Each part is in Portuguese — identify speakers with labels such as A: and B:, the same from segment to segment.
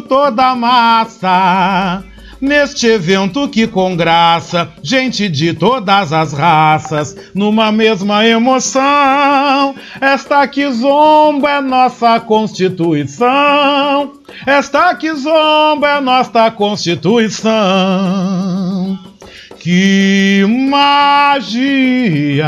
A: toda a massa. Neste evento que com graça, gente de todas as raças, numa mesma emoção. Esta que zomba é nossa Constituição. Esta que zomba é nossa Constituição. Que magia!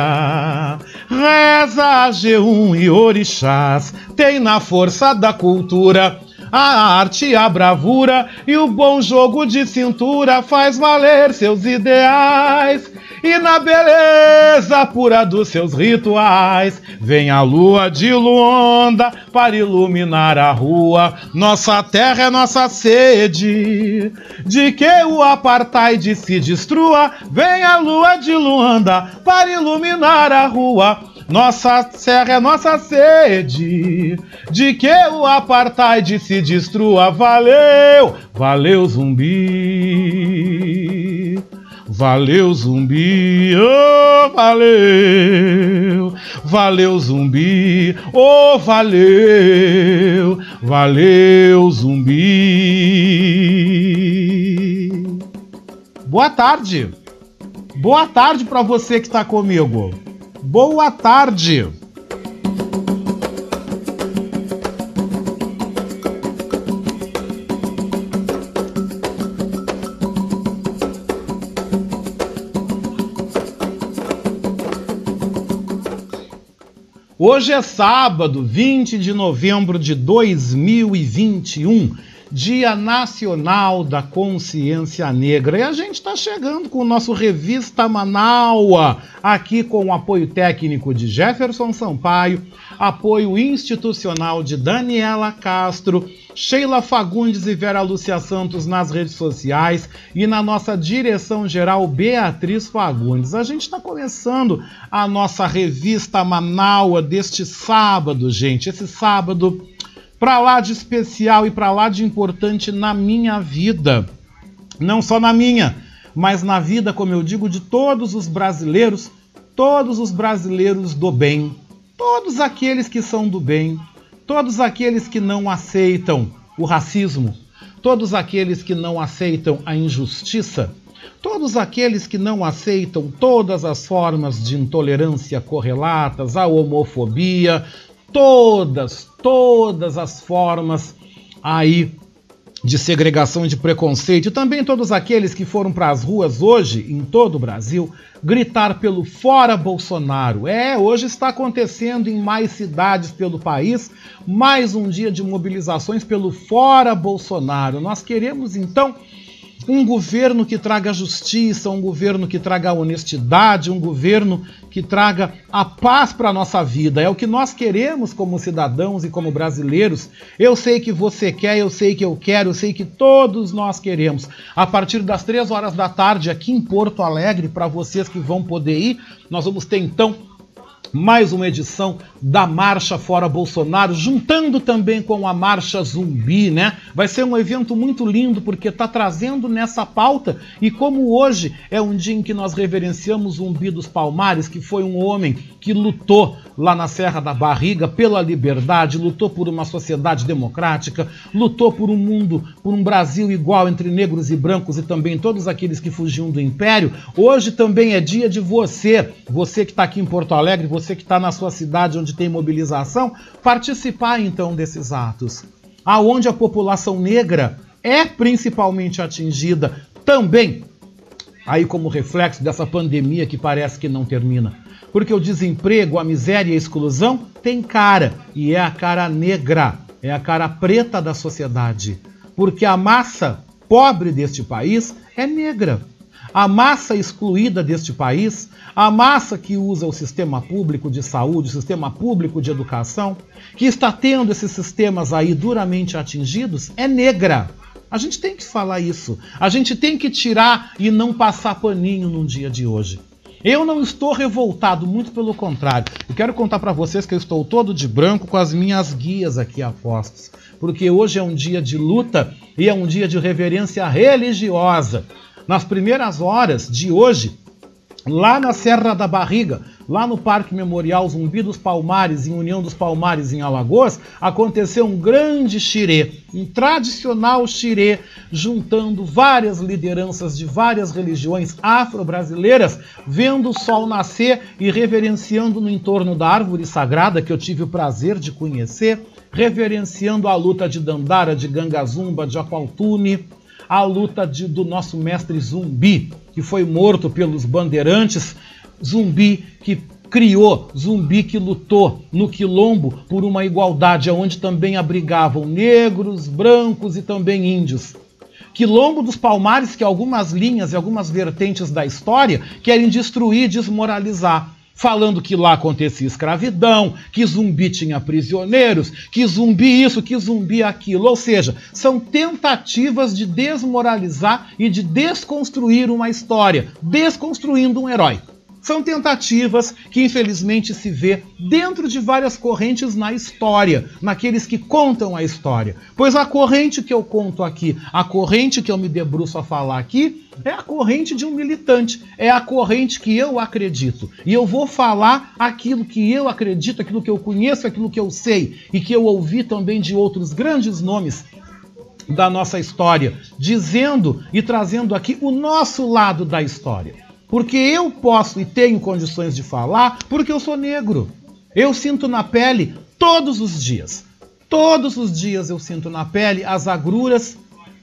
A: Reza G1 e Orixás, tem na força da cultura a arte, a bravura e o bom jogo de cintura faz valer seus ideais. E na beleza pura dos seus rituais, vem a lua de Luanda para iluminar a rua. Nossa terra é nossa sede, de que o apartheid se destrua. Vem a lua de Luanda para iluminar a rua. Nossa serra é nossa sede, de que o apartheid se destrua. Valeu, valeu zumbi. Valeu zumbi, oh valeu, valeu zumbi, oh valeu, valeu zumbi. Boa tarde, boa tarde para você que está comigo. Boa tarde. Hoje é sábado, 20 de novembro de 2021, Dia Nacional da Consciência Negra. E a gente está chegando com o nosso Revista Manaua, aqui com o apoio técnico de Jefferson Sampaio, apoio institucional de Daniela Castro, Sheila Fagundes e Vera Lúcia Santos nas redes sociais e na nossa direção geral Beatriz Fagundes. A gente está começando a nossa revista Manaua deste sábado, gente. Esse sábado para lá de especial e para lá de importante na minha vida. Não só na minha, mas na vida, como eu digo, de todos os brasileiros, todos os brasileiros do bem, todos aqueles que são do bem, todos aqueles que não aceitam o racismo, todos aqueles que não aceitam a injustiça, todos aqueles que não aceitam todas as formas de intolerância correlatas à homofobia, todas, todas as formas aí de segregação e de preconceito, e também todos aqueles que foram para as ruas hoje, em todo o Brasil, gritar pelo fora Bolsonaro. É, hoje está acontecendo em mais cidades pelo país, mais um dia de mobilizações pelo fora Bolsonaro. Nós queremos então um governo que traga justiça, um governo que traga honestidade, um governo que traga a paz para a nossa vida. É o que nós queremos como cidadãos e como brasileiros. Eu sei que você quer, eu sei que eu quero, eu sei que todos nós queremos. A partir das três horas da tarde, aqui em Porto Alegre, para vocês que vão poder ir, nós vamos ter então mais uma edição da Marcha Fora Bolsonaro, juntando também com a Marcha Zumbi, né? Vai ser um evento muito lindo porque está trazendo nessa pauta e como hoje é um dia em que nós reverenciamos Zumbi dos Palmares, que foi um homem que lutou lá na Serra da Barriga pela liberdade, lutou por uma sociedade democrática, lutou por um mundo, por um Brasil igual entre negros e brancos e também todos aqueles que fugiam do império. Hoje também é dia de você, você que está aqui em Porto Alegre, você que está na sua cidade onde tem mobilização, participar então desses atos. Aonde a população negra é principalmente atingida também, aí como reflexo dessa pandemia que parece que não termina. Porque o desemprego, a miséria e a exclusão tem cara, e é a cara negra, é a cara preta da sociedade. Porque a massa pobre deste país é negra. A massa excluída deste país, a massa que usa o sistema público de saúde, o sistema público de educação, que está tendo esses sistemas aí duramente atingidos, é negra. A gente tem que falar isso. A gente tem que tirar e não passar paninho no dia de hoje. Eu não estou revoltado, muito pelo contrário. Eu quero contar para vocês que eu estou todo de branco com as minhas guias aqui a postos, porque hoje é um dia de luta e é um dia de reverência religiosa. Nas primeiras horas de hoje, lá na Serra da Barriga, lá no Parque Memorial Zumbi dos Palmares, em União dos Palmares, em Alagoas, aconteceu um grande xirê, um tradicional xirê, juntando várias lideranças de várias religiões afro-brasileiras, vendo o sol nascer e reverenciando no entorno da árvore sagrada que eu tive o prazer de conhecer, reverenciando a luta de Dandara, de Gangazumba, de Aqualtune, a luta de, do nosso mestre Zumbi, que foi morto pelos bandeirantes, Zumbi que criou, Zumbi que lutou no quilombo por uma igualdade onde também abrigavam negros, brancos e também índios. Quilombo dos Palmares que algumas linhas e algumas vertentes da história querem destruir, desmoralizar falando que lá acontecia escravidão, que zumbi tinha prisioneiros, que zumbi isso, que zumbi aquilo. Ou seja, são tentativas de desmoralizar e de desconstruir uma história, desconstruindo um herói. São tentativas que infelizmente se vê dentro de várias correntes na história, naqueles que contam a história. Pois a corrente que eu conto aqui, a corrente que eu me debruço a falar aqui, é a corrente de um militante, é a corrente que eu acredito. E eu vou falar aquilo que eu acredito, aquilo que eu conheço, aquilo que eu sei e que eu ouvi também de outros grandes nomes da nossa história, dizendo e trazendo aqui o nosso lado da história. Porque eu posso e tenho condições de falar porque eu sou negro. Eu sinto na pele todos os dias. Todos os dias eu sinto na pele as agruras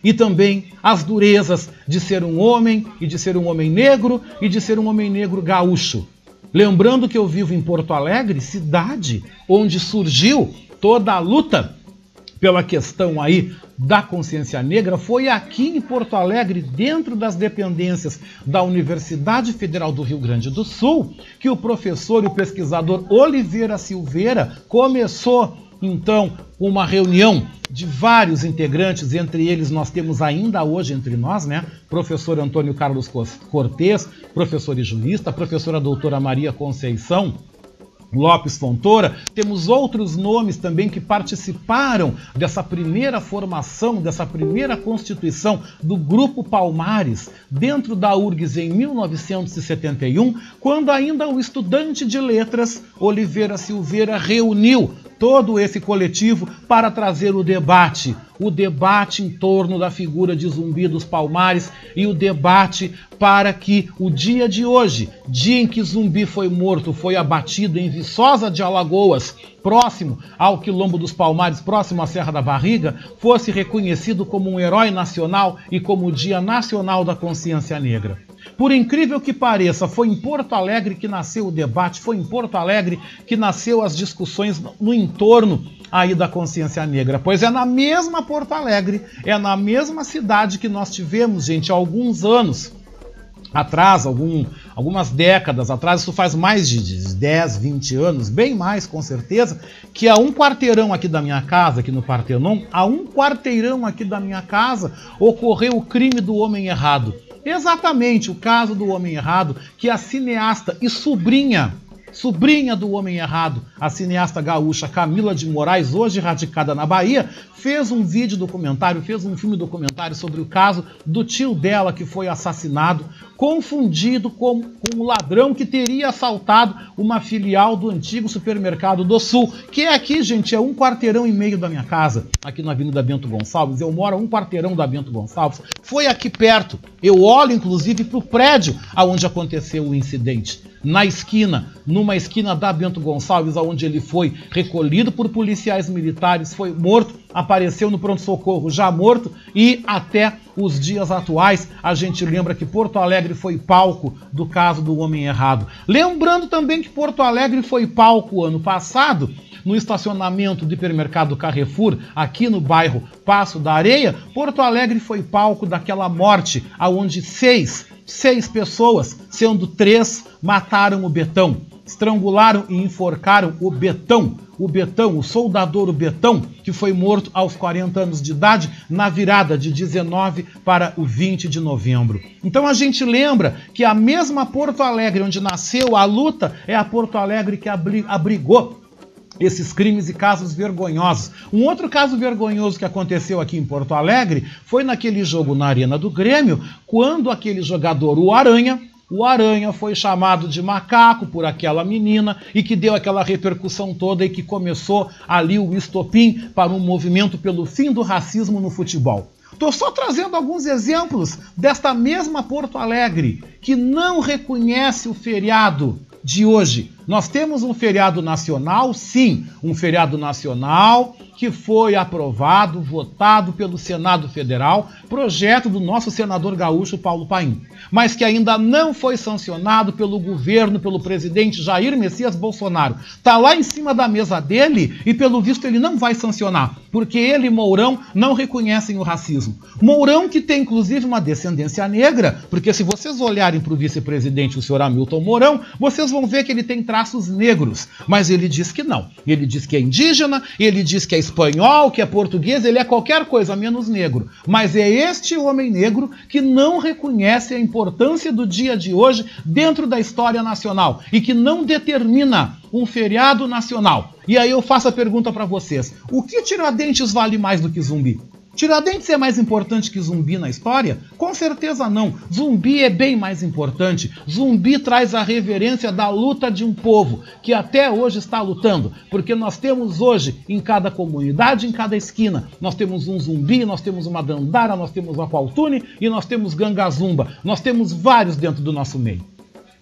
A: e também as durezas de ser um homem e de ser um homem negro e de ser um homem negro gaúcho. Lembrando que eu vivo em Porto Alegre, cidade onde surgiu toda a luta pela questão aí da consciência negra foi aqui em Porto Alegre, dentro das dependências da Universidade Federal do Rio Grande do Sul, que o professor e o pesquisador Oliveira Silveira começou então uma reunião de vários integrantes, entre eles nós temos ainda hoje entre nós, né, professor Antônio Carlos Cortes, professor e jurista, professora doutora Maria Conceição, Lopes Fontoura, temos outros nomes também que participaram dessa primeira formação, dessa primeira constituição do Grupo Palmares, dentro da URGS em 1971, quando ainda o estudante de letras Oliveira Silveira reuniu todo esse coletivo para trazer o debate, o debate em torno da figura de Zumbi dos Palmares e o debate para que o dia de hoje, dia em que Zumbi foi morto, foi abatido em Viçosa de Alagoas, próximo ao Quilombo dos Palmares, próximo à Serra da Barriga, fosse reconhecido como um herói nacional e como o Dia Nacional da Consciência Negra. Por incrível que pareça, foi em Porto Alegre que nasceu o debate, foi em Porto Alegre que nasceu as discussões no entorno aí da consciência negra, pois é na mesma Porto Alegre, é na mesma cidade que nós tivemos, gente, há alguns anos atrás, algum, algumas décadas atrás, isso faz mais de 10, 20 anos, bem mais com certeza, que a um quarteirão aqui da minha casa, aqui no Partenon, a um quarteirão aqui da minha casa, ocorreu o crime do homem errado. Exatamente o caso do Homem Errado, que a cineasta e sobrinha sobrinha do homem errado, a cineasta gaúcha Camila de Moraes, hoje radicada na Bahia, fez um vídeo documentário, fez um filme documentário sobre o caso do tio dela que foi assassinado, confundido com, com ladrão que teria assaltado uma filial do antigo supermercado do Sul, que é aqui, gente, é um quarteirão e meio da minha casa, aqui na Avenida Bento Gonçalves. Eu moro a um quarteirão da Bento Gonçalves. Foi aqui perto. Eu olho, inclusive, para o prédio aonde aconteceu o incidente na esquina, numa esquina da Bento Gonçalves, onde ele foi recolhido por policiais militares, foi morto, apareceu no pronto-socorro já morto e até os dias atuais a gente lembra que Porto Alegre foi palco do caso do homem errado. Lembrando também que Porto Alegre foi palco ano passado no estacionamento do hipermercado Carrefour, aqui no bairro Passo da Areia, Porto Alegre foi palco daquela morte aonde seis Seis pessoas, sendo três, mataram o Betão. Estrangularam e enforcaram o Betão, o Betão, o soldador Betão, que foi morto aos 40 anos de idade na virada de 19 para o 20 de novembro. Então a gente lembra que a mesma Porto Alegre onde nasceu a luta é a Porto Alegre que abrigou esses crimes e casos vergonhosos. Um outro caso vergonhoso que aconteceu aqui em Porto Alegre foi naquele jogo na Arena do Grêmio, quando aquele jogador, o Aranha, o Aranha foi chamado de macaco por aquela menina e que deu aquela repercussão toda e que começou ali o estopim para um movimento pelo fim do racismo no futebol. Estou só trazendo alguns exemplos desta mesma Porto Alegre que não reconhece o feriado de hoje. Nós temos um feriado nacional, sim, um feriado nacional que foi aprovado, votado pelo Senado Federal, projeto do nosso senador gaúcho Paulo Paim, mas que ainda não foi sancionado pelo governo, pelo presidente Jair Messias Bolsonaro. Está lá em cima da mesa dele e, pelo visto, ele não vai sancionar, porque ele e Mourão não reconhecem o racismo. Mourão, que tem inclusive uma descendência negra, porque se vocês olharem para o vice-presidente, o senhor Hamilton Mourão, vocês vão ver que ele tem traços negros, mas ele diz que não. Ele diz que é indígena, ele diz que é espanhol, que é português, ele é qualquer coisa menos negro. Mas é este homem negro que não reconhece a importância do dia de hoje dentro da história nacional e que não determina um feriado nacional. E aí eu faço a pergunta para vocês: o que Tiradentes vale mais do que zumbi? Tiradentes é mais importante que zumbi na história? Com certeza não. Zumbi é bem mais importante. Zumbi traz a reverência da luta de um povo que até hoje está lutando. Porque nós temos hoje, em cada comunidade, em cada esquina, nós temos um zumbi, nós temos uma dandara, nós temos uma qualtune e nós temos gangazumba. Nós temos vários dentro do nosso meio.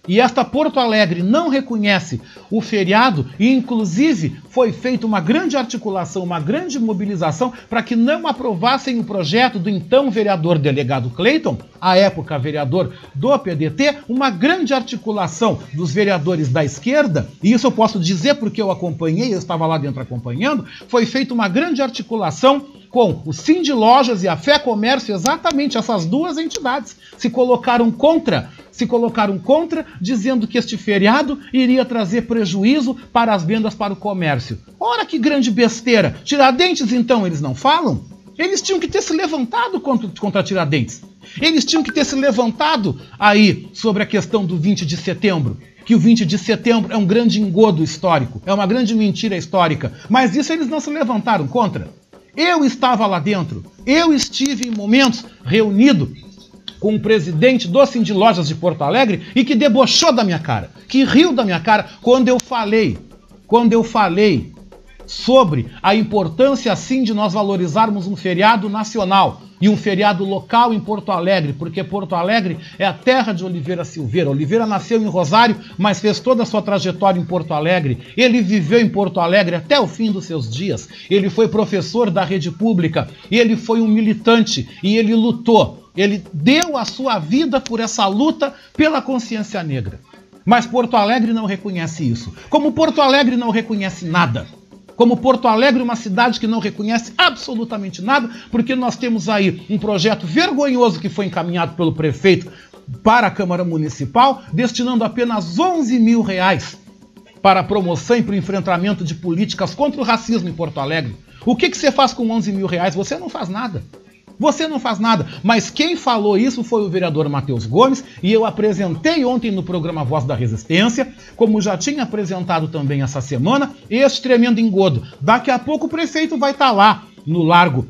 A: E esta Porto Alegre não reconhece o feriado e, inclusive, foi feita uma grande articulação, uma grande mobilização para que não aprovassem o projeto do então vereador delegado Clayton, à época vereador do PDT, uma grande articulação dos vereadores da esquerda, e isso eu posso dizer porque eu acompanhei, eu estava lá dentro acompanhando, foi feita uma grande articulação com o Sim de Lojas e a Fé Comércio, exatamente essas duas entidades se colocaram contra se colocaram contra, dizendo que este feriado iria trazer prejuízo para as vendas para o comércio. Ora que grande besteira! Tiradentes, então, eles não falam? Eles tinham que ter se levantado contra, contra Tiradentes. Eles tinham que ter se levantado aí sobre a questão do 20 de setembro. Que o 20 de setembro é um grande engodo histórico, é uma grande mentira histórica. Mas isso eles não se levantaram contra. Eu estava lá dentro, eu estive em momentos reunido com o presidente do Cindy Lojas de Porto Alegre e que debochou da minha cara, que riu da minha cara quando eu falei, quando eu falei sobre a importância assim de nós valorizarmos um feriado nacional e um feriado local em Porto Alegre, porque Porto Alegre é a terra de Oliveira Silveira. Oliveira nasceu em Rosário, mas fez toda a sua trajetória em Porto Alegre. Ele viveu em Porto Alegre até o fim dos seus dias. Ele foi professor da rede pública, ele foi um militante e ele lutou ele deu a sua vida por essa luta pela consciência negra. Mas Porto Alegre não reconhece isso. Como Porto Alegre não reconhece nada. Como Porto Alegre, uma cidade que não reconhece absolutamente nada, porque nós temos aí um projeto vergonhoso que foi encaminhado pelo prefeito para a Câmara Municipal, destinando apenas 11 mil reais para a promoção e para o enfrentamento de políticas contra o racismo em Porto Alegre. O que, que você faz com 11 mil reais? Você não faz nada. Você não faz nada. Mas quem falou isso foi o vereador Matheus Gomes, e eu apresentei ontem no programa Voz da Resistência, como já tinha apresentado também essa semana, este tremendo engodo. Daqui a pouco o prefeito vai estar tá lá no Largo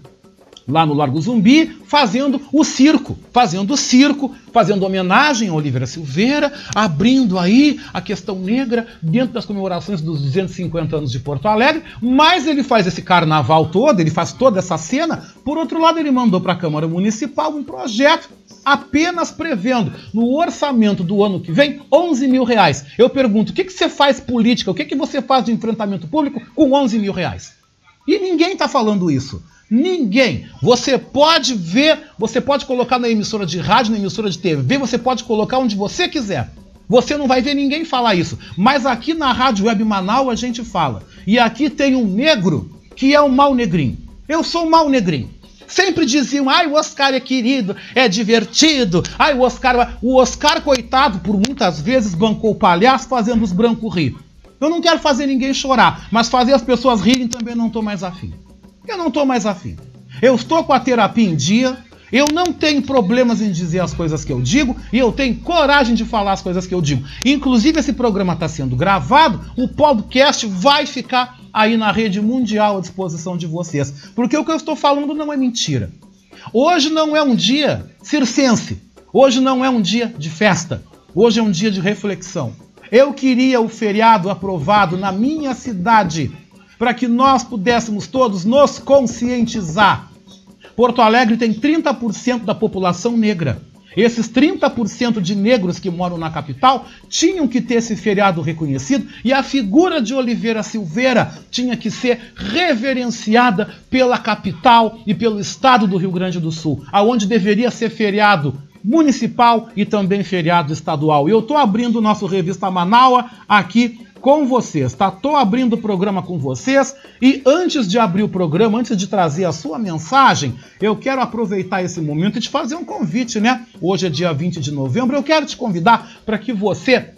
A: lá no Largo Zumbi, fazendo o circo, fazendo o circo, fazendo homenagem a Oliveira Silveira, abrindo aí a questão negra dentro das comemorações dos 250 anos de Porto Alegre, mas ele faz esse carnaval todo, ele faz toda essa cena. Por outro lado, ele mandou para a Câmara Municipal um projeto apenas prevendo no orçamento do ano que vem 11 mil reais. Eu pergunto, o que, que você faz política, o que, que você faz de enfrentamento público com 11 mil reais? E ninguém está falando isso. Ninguém. Você pode ver, você pode colocar na emissora de rádio, na emissora de TV, você pode colocar onde você quiser. Você não vai ver ninguém falar isso. Mas aqui na Rádio Web Manaus a gente fala. E aqui tem um negro que é um mal negrinho. Eu sou um mal negrinho. Sempre diziam, ai, o Oscar é querido, é divertido. Ai, o Oscar. O Oscar, coitado, por muitas vezes bancou o palhaço fazendo os brancos rir. Eu não quero fazer ninguém chorar, mas fazer as pessoas rirem também não estou mais afim. Eu não estou mais afim. Eu estou com a terapia em dia, eu não tenho problemas em dizer as coisas que eu digo e eu tenho coragem de falar as coisas que eu digo. Inclusive, esse programa está sendo gravado, o podcast vai ficar aí na rede mundial à disposição de vocês. Porque o que eu estou falando não é mentira. Hoje não é um dia circense, hoje não é um dia de festa. Hoje é um dia de reflexão. Eu queria o feriado aprovado na minha cidade para que nós pudéssemos todos nos conscientizar. Porto Alegre tem 30% da população negra. Esses 30% de negros que moram na capital tinham que ter esse feriado reconhecido e a figura de Oliveira Silveira tinha que ser reverenciada pela capital e pelo estado do Rio Grande do Sul, aonde deveria ser feriado municipal e também feriado estadual. Eu estou abrindo o nosso revista Manaua aqui com vocês, tá? Tô abrindo o programa com vocês e antes de abrir o programa, antes de trazer a sua mensagem, eu quero aproveitar esse momento e te fazer um convite, né? Hoje é dia 20 de novembro, eu quero te convidar para que você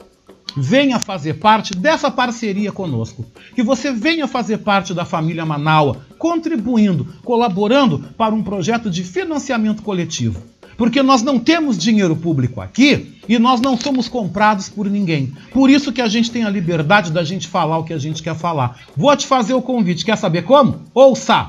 A: venha fazer parte dessa parceria conosco. Que você venha fazer parte da família Manaua, contribuindo, colaborando para um projeto de financiamento coletivo porque nós não temos dinheiro público aqui e nós não somos comprados por ninguém. Por isso que a gente tem a liberdade da gente falar o que a gente quer falar. Vou te fazer o convite, quer saber como? Ouça!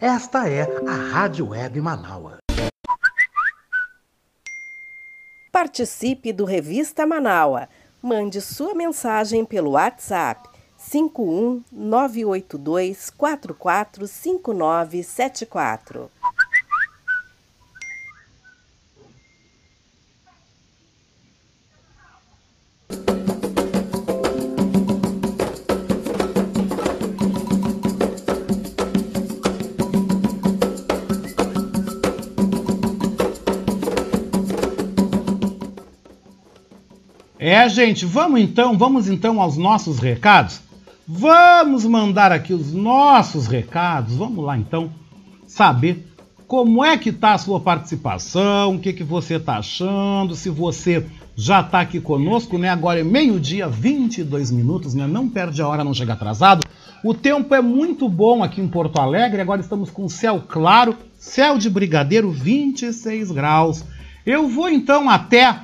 A: Esta é a Rádio Web Manaua.
B: Participe do Revista Manaua. Mande sua mensagem pelo WhatsApp 51 982 44 5974.
A: É, gente, vamos então, vamos então aos nossos recados. Vamos mandar aqui os nossos recados. Vamos lá então saber como é que tá a sua participação, o que que você está achando, se você já está aqui conosco, né? Agora é meio-dia, 22 minutos, né? Não perde a hora, não chega atrasado. O tempo é muito bom aqui em Porto Alegre. Agora estamos com céu claro, céu de brigadeiro, 26 graus. Eu vou então até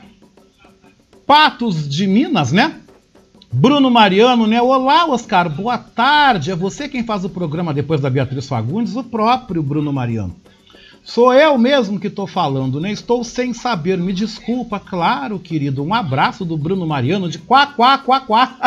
A: Patos de Minas, né? Bruno Mariano, né? Olá, Oscar, boa tarde. É você quem faz o programa depois da Beatriz Fagundes, o próprio Bruno Mariano. Sou eu mesmo que estou falando, né? Estou sem saber, me desculpa, claro, querido. Um abraço do Bruno Mariano de Quá, Quá, Quá, Quá.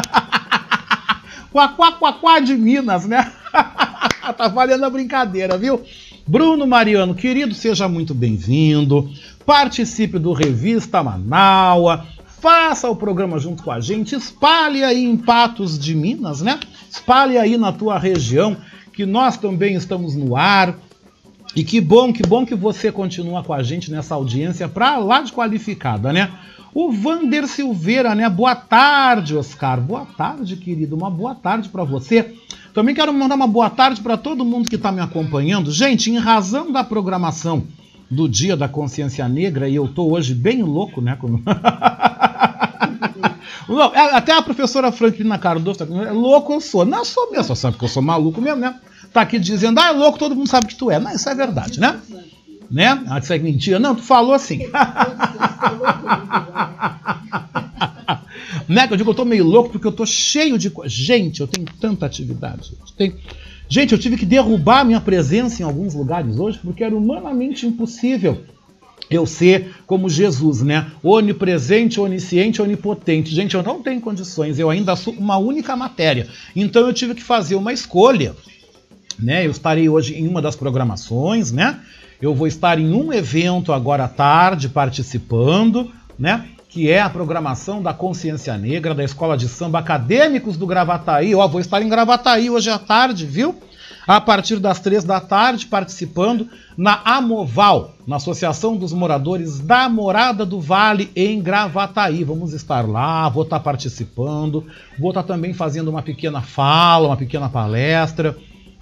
A: quá, Quá, Quá, Quá de Minas, né? tá valendo a brincadeira, viu? Bruno Mariano, querido, seja muito bem-vindo. Participe do Revista Manaua faça o programa junto com a gente, espalhe aí em Patos de Minas, né? Espalhe aí na tua região, que nós também estamos no ar. E que bom, que bom que você continua com a gente nessa audiência para lá de qualificada, né? O Vander Silveira, né? Boa tarde, Oscar. Boa tarde, querido. Uma boa tarde para você. Também quero mandar uma boa tarde para todo mundo que está me acompanhando. Gente, em razão da programação do Dia da Consciência Negra, e eu tô hoje bem louco, né? É, até a professora Franklina Cardoso tá é louco eu sou. Não, eu sou mesmo, só sabe que eu sou maluco mesmo, né? Tá aqui dizendo, ah, é louco, todo mundo sabe que tu é. Não, isso é verdade, né? Né? Ah, isso é mentira. Não, tu falou assim. né? Eu digo, eu tô meio louco porque eu tô cheio de. Gente, eu tenho tanta atividade. Tem... Gente, eu tive que derrubar minha presença em alguns lugares hoje porque era humanamente impossível eu ser como Jesus, né? Onipresente, onisciente, onipotente. Gente, eu não tenho condições, eu ainda sou uma única matéria. Então eu tive que fazer uma escolha, né? Eu estarei hoje em uma das programações, né? Eu vou estar em um evento agora à tarde participando, né? Que é a programação da Consciência Negra da Escola de Samba Acadêmicos do Gravataí. Ó, vou estar em Gravataí hoje à tarde, viu? a partir das três da tarde, participando na Amoval, na Associação dos Moradores da Morada do Vale, em Gravataí. Vamos estar lá, vou estar participando, vou estar também fazendo uma pequena fala, uma pequena palestra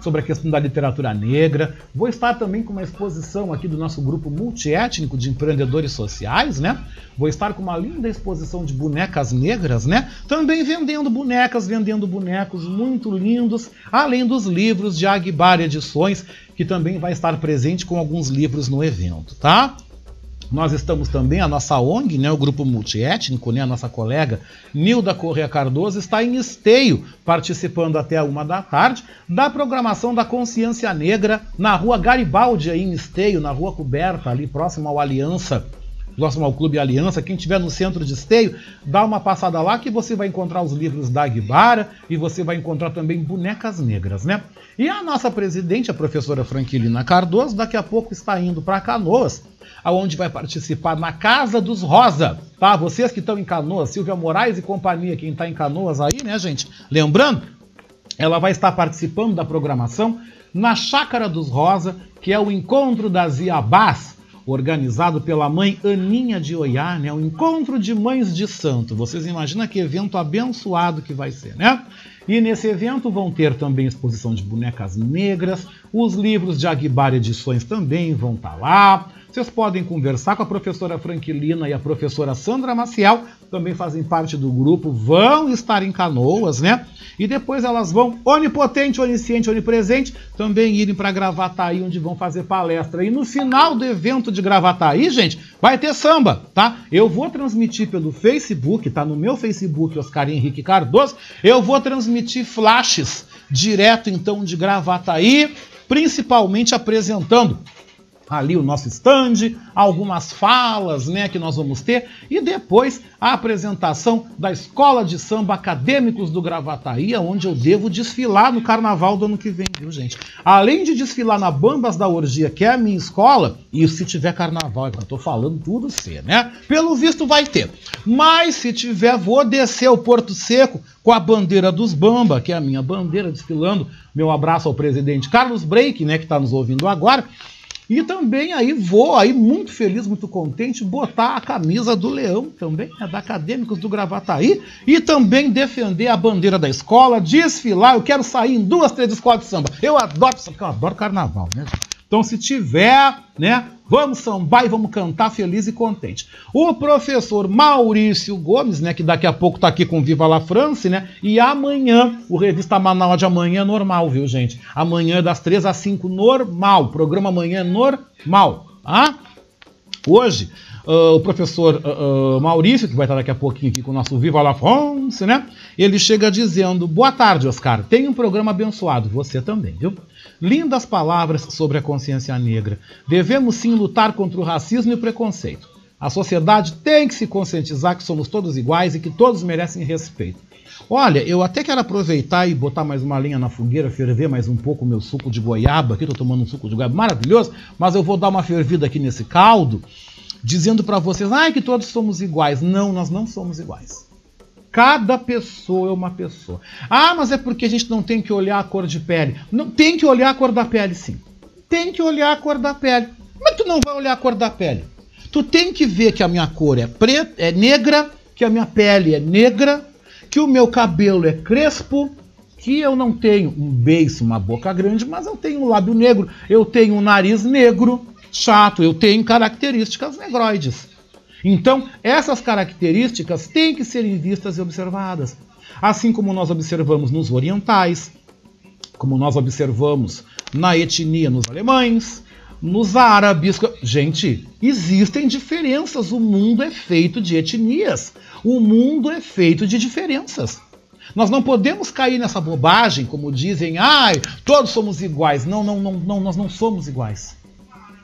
A: sobre a questão da literatura negra. Vou estar também com uma exposição aqui do nosso grupo multiétnico de empreendedores sociais, né? Vou estar com uma linda exposição de bonecas negras, né? Também vendendo bonecas, vendendo bonecos muito lindos, além dos livros de Aguibar Edições, que também vai estar presente com alguns livros no evento, tá? Nós estamos também, a nossa ONG, né, o grupo multiétnico, né, a nossa colega Nilda Correa Cardoso, está em esteio, participando até uma da tarde, da programação da Consciência Negra na rua Garibaldi, aí em esteio, na rua coberta, ali próximo ao Aliança próximo ao Clube Aliança. Quem estiver no centro de esteio, dá uma passada lá que você vai encontrar os livros da Aguibara e você vai encontrar também bonecas negras, né? E a nossa presidente, a professora Franquilina Cardoso, daqui a pouco está indo para Canoas aonde vai participar na Casa dos Rosa, tá? Vocês que estão em Canoas, Silvia Moraes e companhia, quem está em Canoas aí, né, gente? Lembrando, ela vai estar participando da programação na Chácara dos Rosa, que é o encontro das Iabás, organizado pela mãe Aninha de Oiá, né? O encontro de mães de santo. Vocês imaginam que evento abençoado que vai ser, né? E nesse evento vão ter também exposição de bonecas negras, os livros de Aguibar Edições também vão estar tá lá. Vocês podem conversar com a professora Franquilina e a professora Sandra Maciel, também fazem parte do grupo, vão estar em canoas, né? E depois elas vão, onipotente, onisciente, onipresente, também irem para Gravataí, onde vão fazer palestra. E no final do evento de Gravataí, gente, vai ter samba, tá? Eu vou transmitir pelo Facebook, tá no meu Facebook, Oscar Henrique Cardoso, eu vou transmitir flashes direto então de Gravataí, principalmente apresentando ali o nosso stand, algumas falas né, que nós vamos ter e depois a apresentação da Escola de Samba Acadêmicos do Gravataí, onde eu devo desfilar no carnaval do ano que vem, viu gente? Além de desfilar na Bambas da Orgia, que é a minha escola, e se tiver carnaval, eu tô falando tudo ser, né? Pelo visto vai ter. Mas se tiver, vou descer o Porto Seco com a bandeira dos Bamba, que é a minha bandeira desfilando. Meu abraço ao presidente Carlos Break, né, que está nos ouvindo agora. E também aí vou aí muito feliz, muito contente, botar a camisa do Leão também, né, da Acadêmicos do Gravataí, e também defender a bandeira da escola, desfilar, eu quero sair em duas, três escolas de samba. Eu adoro, eu adoro carnaval, né? Então, se tiver, né, vamos sambar e vamos cantar feliz e contente. O professor Maurício Gomes, né, que daqui a pouco está aqui com Viva la France, né, e amanhã, o Revista Manaus de amanhã é normal, viu, gente? Amanhã é das 3 às 5, normal. Programa amanhã é normal, tá? Hoje, uh, o professor uh, uh, Maurício, que vai estar daqui a pouquinho aqui com o nosso Viva la France, né, ele chega dizendo, boa tarde, Oscar, tem um programa abençoado, você também, viu? Lindas palavras sobre a consciência negra. Devemos sim lutar contra o racismo e o preconceito. A sociedade tem que se conscientizar que somos todos iguais e que todos merecem respeito. Olha, eu até quero aproveitar e botar mais uma linha na fogueira, ferver mais um pouco o meu suco de goiaba. Aqui estou tomando um suco de goiaba maravilhoso, mas eu vou dar uma fervida aqui nesse caldo, dizendo para vocês, ah, que todos somos iguais. Não, nós não somos iguais. Cada pessoa é uma pessoa. Ah, mas é porque a gente não tem que olhar a cor de pele. Não tem que olhar a cor da pele, sim. Tem que olhar a cor da pele. Mas tu não vai olhar a cor da pele. Tu tem que ver que a minha cor é preta, é negra, que a minha pele é negra, que o meu cabelo é crespo, que eu não tenho um beiço, uma boca grande, mas eu tenho um lábio negro, eu tenho um nariz negro, chato, eu tenho características negroides. Então, essas características têm que serem vistas e observadas. Assim como nós observamos nos orientais, como nós observamos na etnia nos alemães, nos árabes. Gente, existem diferenças. O mundo é feito de etnias. O mundo é feito de diferenças. Nós não podemos cair nessa bobagem, como dizem, ai, todos somos iguais. Não, não, não, não, nós não somos iguais.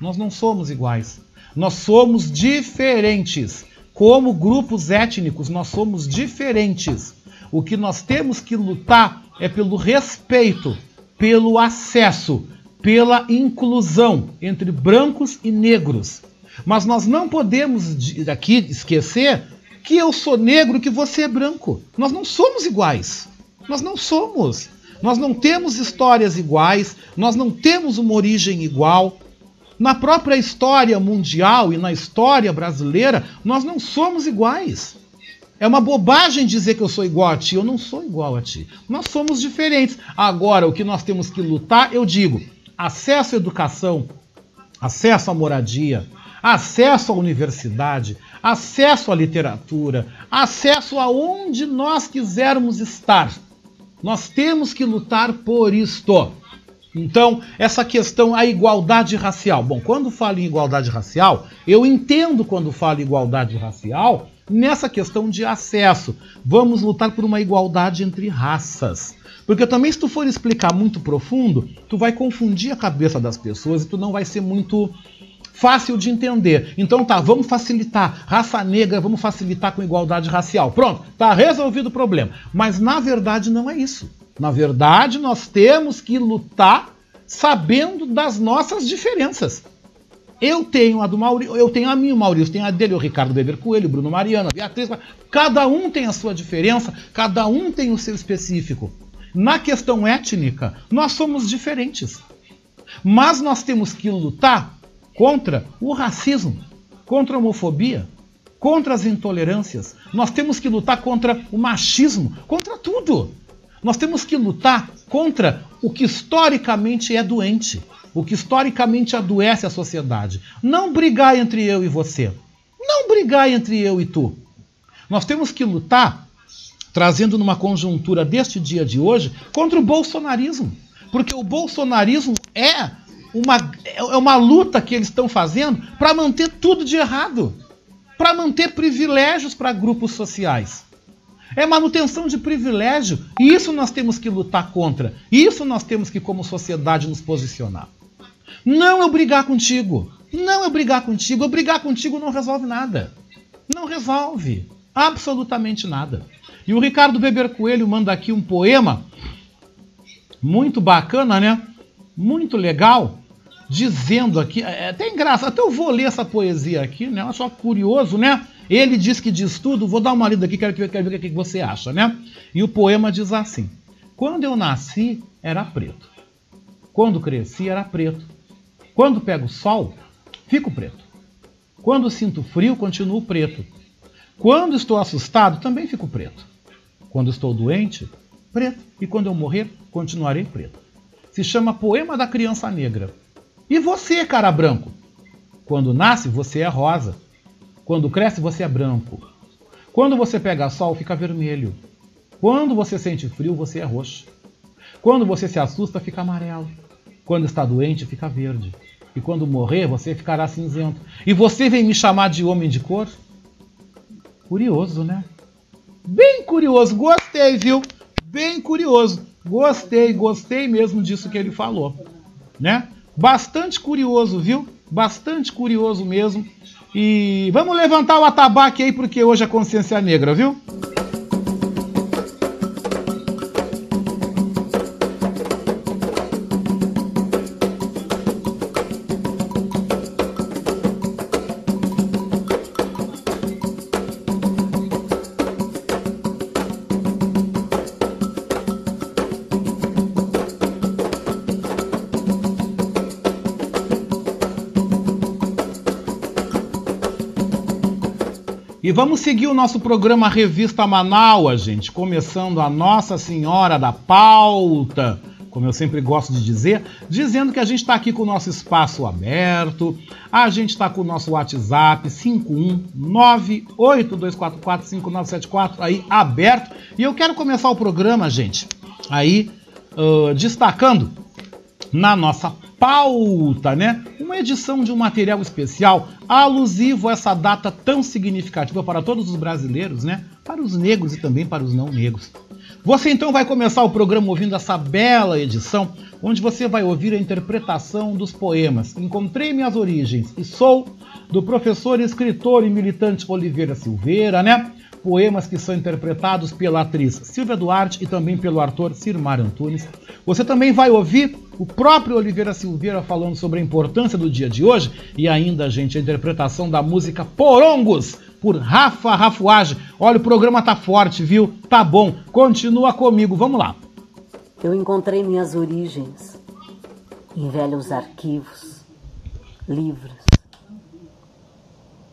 A: Nós não somos iguais. Nós somos diferentes. Como grupos étnicos, nós somos diferentes. O que nós temos que lutar é pelo respeito, pelo acesso, pela inclusão entre brancos e negros. Mas nós não podemos aqui esquecer que eu sou negro e que você é branco. Nós não somos iguais. Nós não somos. Nós não temos histórias iguais, nós não temos uma origem igual. Na própria história mundial e na história brasileira, nós não somos iguais. É uma bobagem dizer que eu sou igual a ti, eu não sou igual a ti. Nós somos diferentes. Agora, o que nós temos que lutar, eu digo, acesso à educação, acesso à moradia, acesso à universidade, acesso à literatura, acesso aonde nós quisermos estar. Nós temos que lutar por isto. Então, essa questão, a igualdade racial. Bom, quando falo em igualdade racial, eu entendo quando falo em igualdade racial nessa questão de acesso. Vamos lutar por uma igualdade entre raças. Porque também, se tu for explicar muito profundo, tu vai confundir a cabeça das pessoas e tu não vai ser muito fácil de entender. Então tá, vamos facilitar. Raça negra, vamos facilitar com igualdade racial. Pronto, tá resolvido o problema. Mas na verdade não é isso. Na verdade, nós temos que lutar sabendo das nossas diferenças. Eu tenho a do Maurício, eu tenho a minha, o Maurício tem a dele, o Ricardo Beber Coelho, o Bruno Mariana, a Beatriz. Cada um tem a sua diferença, cada um tem o seu específico. Na questão étnica, nós somos diferentes. Mas nós temos que lutar contra o racismo, contra a homofobia, contra as intolerâncias. Nós temos que lutar contra o machismo, contra tudo. Nós temos que lutar contra o que historicamente é doente, o que historicamente adoece a sociedade. Não brigar entre eu e você. Não brigar entre eu e tu. Nós temos que lutar, trazendo numa conjuntura deste dia de hoje, contra o bolsonarismo. Porque o bolsonarismo é uma, é uma luta que eles estão fazendo para manter tudo de errado, para manter privilégios para grupos sociais. É manutenção de privilégio. E isso nós temos que lutar contra. Isso nós temos que, como sociedade, nos posicionar. Não eu brigar contigo. Não eu brigar contigo. Eu brigar contigo não resolve nada. Não resolve. Absolutamente nada. E o Ricardo Beber Coelho manda aqui um poema muito bacana, né? Muito legal dizendo aqui, é, é engraçado, até eu vou ler essa poesia aqui, né? Só curioso, né? Ele diz que diz tudo, vou dar uma lida aqui, quero, quero ver o que você acha, né? E o poema diz assim: Quando eu nasci, era preto. Quando cresci, era preto. Quando pego sol, fico preto. Quando sinto frio, continuo preto. Quando estou assustado, também fico preto. Quando estou doente, preto. E quando eu morrer, continuarei preto. Se chama Poema da Criança Negra. E você, cara branco? Quando nasce, você é rosa. Quando cresce, você é branco. Quando você pega sol, fica vermelho. Quando você sente frio, você é roxo. Quando você se assusta, fica amarelo. Quando está doente, fica verde. E quando morrer, você ficará cinzento. E você vem me chamar de homem de cor? Curioso, né? Bem curioso, gostei, viu? Bem curioso. Gostei, gostei mesmo disso que ele falou, né? Bastante curioso, viu? Bastante curioso mesmo. E vamos levantar o atabaque aí, porque hoje é consciência negra, viu? E vamos seguir o nosso programa Revista Manaus, gente, começando a Nossa Senhora da Pauta, como eu sempre gosto de dizer, dizendo que a gente está aqui com o nosso espaço aberto, a gente está com o nosso WhatsApp 51982445974 aí aberto. E eu quero começar o programa, gente, aí uh, destacando na nossa pauta, né? Uma edição de um material especial alusivo a essa data tão significativa para todos os brasileiros, né? Para os negros e também para os não negros. Você então vai começar o programa ouvindo essa bela edição, onde você vai ouvir a interpretação dos poemas Encontrei Minhas Origens e Sou, do professor, escritor e militante Oliveira Silveira, né? Poemas que são interpretados pela atriz Silvia Duarte e também pelo ator Sirmar Antunes. Você também vai ouvir o próprio Oliveira Silveira falando sobre a importância do dia de hoje e ainda, gente, a interpretação da música Porongos, por Rafa Rafuage. Olha, o programa tá forte, viu? Tá bom. Continua comigo. Vamos lá.
C: Eu encontrei minhas origens em velhos arquivos, livros.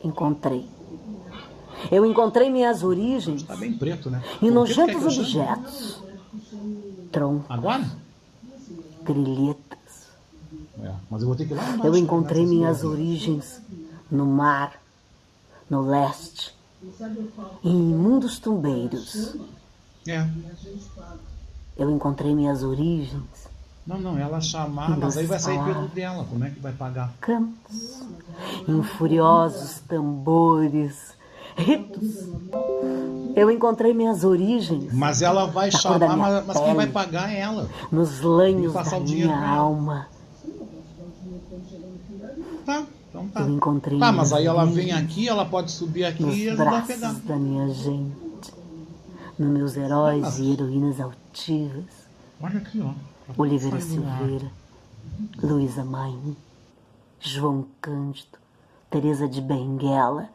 C: Encontrei. Eu encontrei minhas origens
A: tá bem preto, né?
C: em nojentos objetos. Tronco.
A: Agora?
C: Grilhetas.
A: É, mas eu vou ter que ir lá embaixo
C: Eu encontrei minhas origens no mar, no leste, em imundos tumbeiros.
A: É.
C: Eu encontrei minhas origens
A: Não, não, ela chamar, mas aí vai sair pelo dela. Como é que vai pagar?
C: campos, em furiosos tambores, ritos. Eu encontrei minhas origens
A: Mas ela vai chamar, mas, mas quem vai pagar é ela.
C: nos lanhos da
A: dinheiro
C: minha alma.
A: Tá, então tá.
C: Eu encontrei
A: Tá, mas aí ela vem aqui, ela pode subir aqui
C: nos
A: e ela vai pegar.
C: da minha gente, nos meus heróis e heroínas altivas.
A: Olha aqui, ó.
C: Oliveira. Silveira, Luísa Maim, João Cândido, Teresa de Benguela,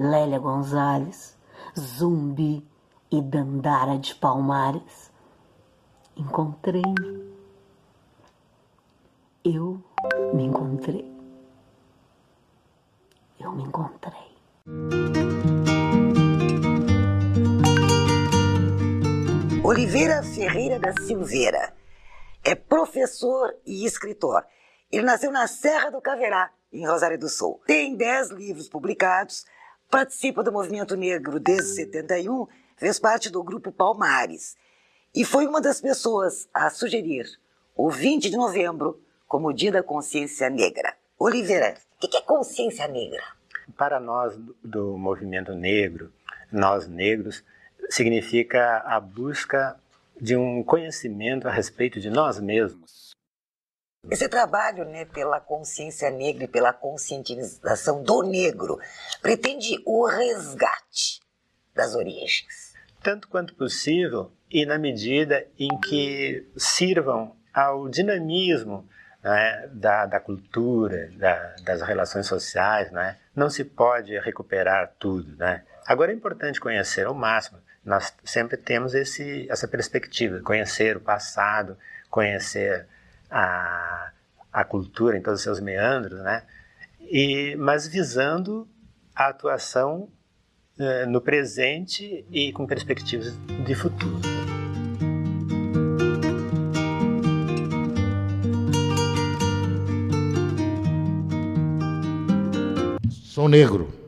C: Lélia Gonzalez, Zumbi e Dandara de Palmares. Encontrei-me. Eu me encontrei. Eu me encontrei.
D: Oliveira Ferreira da Silveira é professor e escritor. Ele nasceu na Serra do Caverá, em Rosário do Sul. Tem dez livros publicados, participa do movimento negro desde 71, fez parte do grupo Palmares e foi uma das pessoas a sugerir o 20 de novembro como Dia da Consciência Negra. Oliveira, o que é consciência negra?
E: Para nós do- do movimento negro, nós negros, significa a busca de um conhecimento a respeito de nós mesmos.
D: Esse trabalho né, pela consciência negra e pela conscientização do negro pretende o resgate das origens.
E: Tanto quanto possível e na medida em que sirvam ao dinamismo né, da, da cultura, da- das relações sociais. Né? Não se pode recuperar tudo. Né? Agora é importante conhecer ao máximo. Nós sempre temos esse, essa perspectiva, conhecer o passado, conhecer a, a cultura em todos os seus meandros, né? e, mas visando a atuação eh, no presente e com perspectivas de futuro.
F: Sou negro.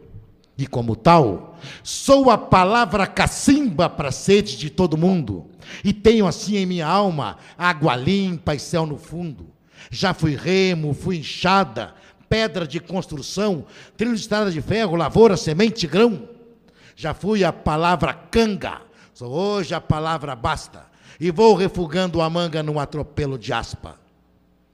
F: E como tal, sou a palavra cacimba para a sede de todo mundo. E tenho assim em minha alma água limpa e céu no fundo. Já fui remo, fui enxada, pedra de construção, trilho de estrada de ferro, lavoura, semente, grão. Já fui a palavra canga, sou hoje a palavra basta. E vou refugando a manga num atropelo de aspa.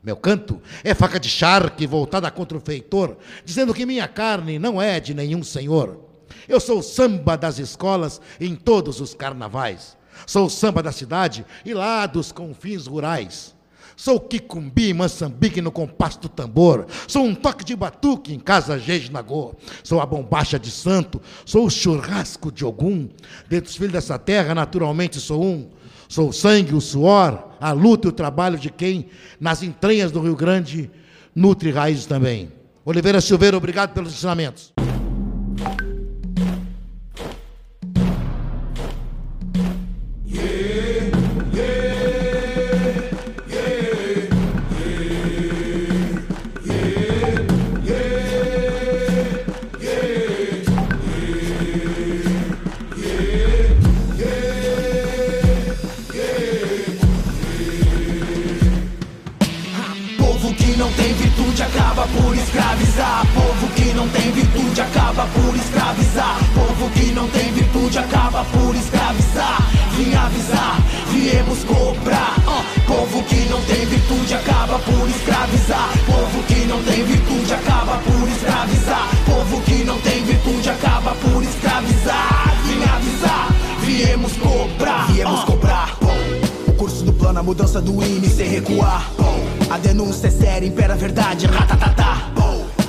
F: Meu canto é faca de charque voltada contra o feitor, dizendo que minha carne não é de nenhum senhor. Eu sou o samba das escolas em todos os carnavais. Sou o samba da cidade e lá dos confins rurais. Sou quicumbi, maçambique no compasso do tambor. Sou um toque de batuque em casa Nagô. Sou a bombacha de santo. Sou o churrasco de Ogum. Dentre os filhos dessa terra, naturalmente sou um. Sou o sangue, o suor, a luta e o trabalho de quem, nas entranhas do Rio Grande, nutre raízes também. Oliveira Silveira, obrigado pelos ensinamentos. avisar.
G: Povo que não tem virtude acaba por escravizar. Vim avisar, viemos cobrar. Ah, povo que não tem virtude acaba por escravizar. Povo que não tem virtude acaba por escravizar. Povo que não tem virtude acaba por escravizar. Vim avisar, viemos cobrar. Viemos ah. cobrar, O curso do plano, a mudança do IME sem recuar. A denúncia é séria, impera a verdade,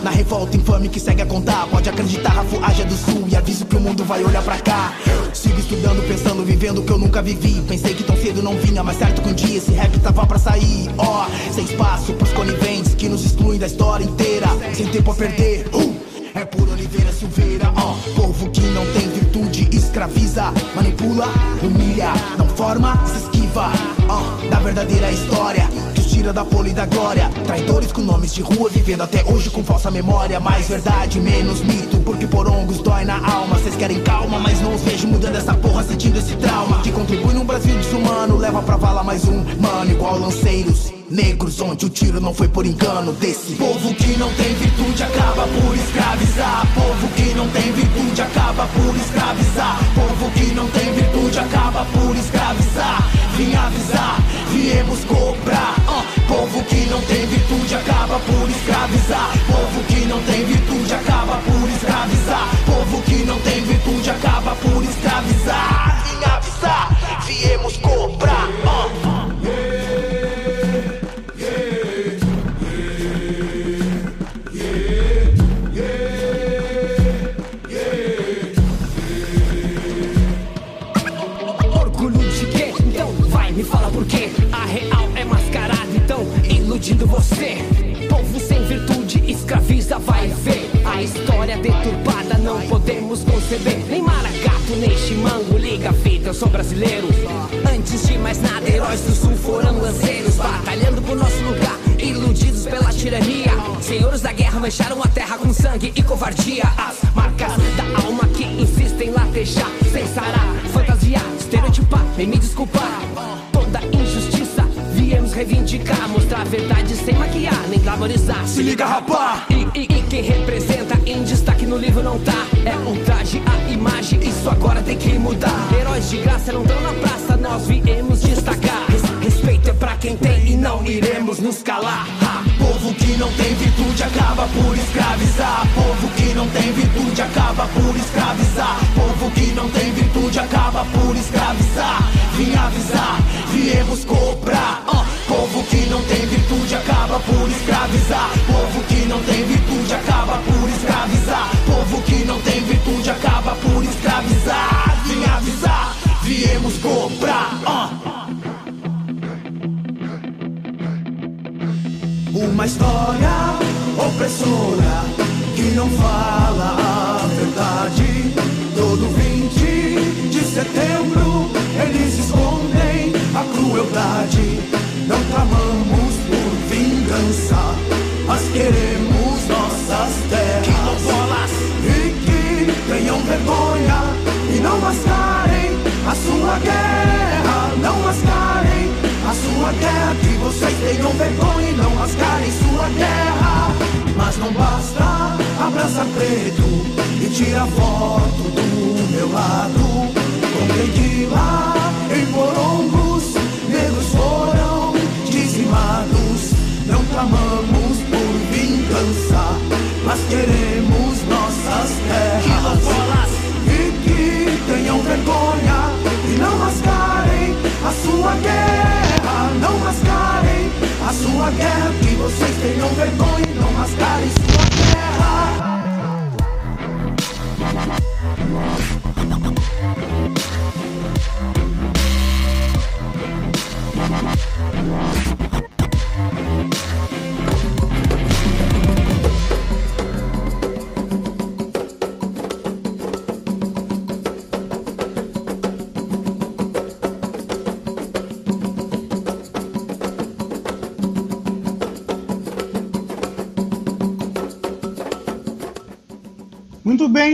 G: na revolta infame que segue a contar Pode acreditar, Rafu Ágia do Sul E aviso que o mundo vai olhar pra cá. Sigo estudando, pensando, vivendo o que eu nunca vivi. Pensei que tão cedo não vinha, mas certo que um dia esse rap tava pra sair. Ó, oh, sem espaço pros coniventes Que nos excluem da história inteira. Sem tempo a perder, uh, é por Oliveira Silveira. Ó, oh, povo que não tem virtude Escraviza, manipula, humilha Não forma, se esquiva. Ó, oh, da verdadeira história da folha e da glória. Traidores com nomes de rua vivendo até hoje com falsa memória. Mais verdade, menos mito, porque porongos dói na alma. Cês querem calma, mas não os vejo mudando essa porra sentindo esse trauma. Que contribui num Brasil desumano, leva pra vala mais um. Mano igual lanceiros Negros onde o tiro não foi por engano desse Povo que não tem virtude acaba por escravizar. Povo que não tem virtude acaba por escravizar. Povo que não tem virtude acaba por escravizar. Vim avisar, viemos cobrar. Uh, Povo que não tem virtude acaba por escravizar. Povo que não tem virtude acaba por escravizar. Povo que não tem virtude acaba por escravizar iludindo você. Povo sem virtude escraviza, vai ver. A história deturpada não podemos conceber. Nem maragato, nem chimango, liga a fita, eu sou brasileiro. Antes de mais nada, heróis do sul foram lanceiros, batalhando por nosso lugar. Iludidos pela tirania, senhores da guerra mancharam a terra com sangue e covardia. As marcas da alma que insistem em latejar, sem sarar, fantasiar, estereotipar, vem me desculpar. Reivindicar, mostrar a verdade sem maquiar, nem glamorizar. Se liga, rapá! E, e, e, quem representa em destaque no livro não tá. É um traje, a imagem, isso agora tem que mudar. Heróis de graça não estão na praça, nós viemos destacar. Res, respeito é pra quem tem e não iremos nos calar. Ha! Povo que não tem virtude acaba por escravizar. Povo que não tem virtude acaba por escravizar. Povo que não tem virtude acaba por escravizar. Vim avisar, viemos cobrar. Povo que não tem virtude acaba por escravizar. Povo que não tem virtude acaba por escravizar. Povo que não tem virtude acaba por escravizar. Vim avisar, viemos cobrar. Uh. Uma história opressora que não fala a verdade. Todo 20 de setembro eles escondem a crueldade. Não clamamos por vingança, mas queremos nossas terras. E que tenham vergonha e não mascarem a sua guerra. Não mascarem a sua guerra. Que vocês tenham vergonha e não mascarem sua guerra. Mas não basta abraçar preto e tirar foto do meu lado. Comprei lá em Morongos, clamamos por vingança, mas queremos nossas terras. E que tenham vergonha e não mascarem a sua guerra. Não mascarem a sua guerra. Que vocês tenham vergonha e não mascarem sua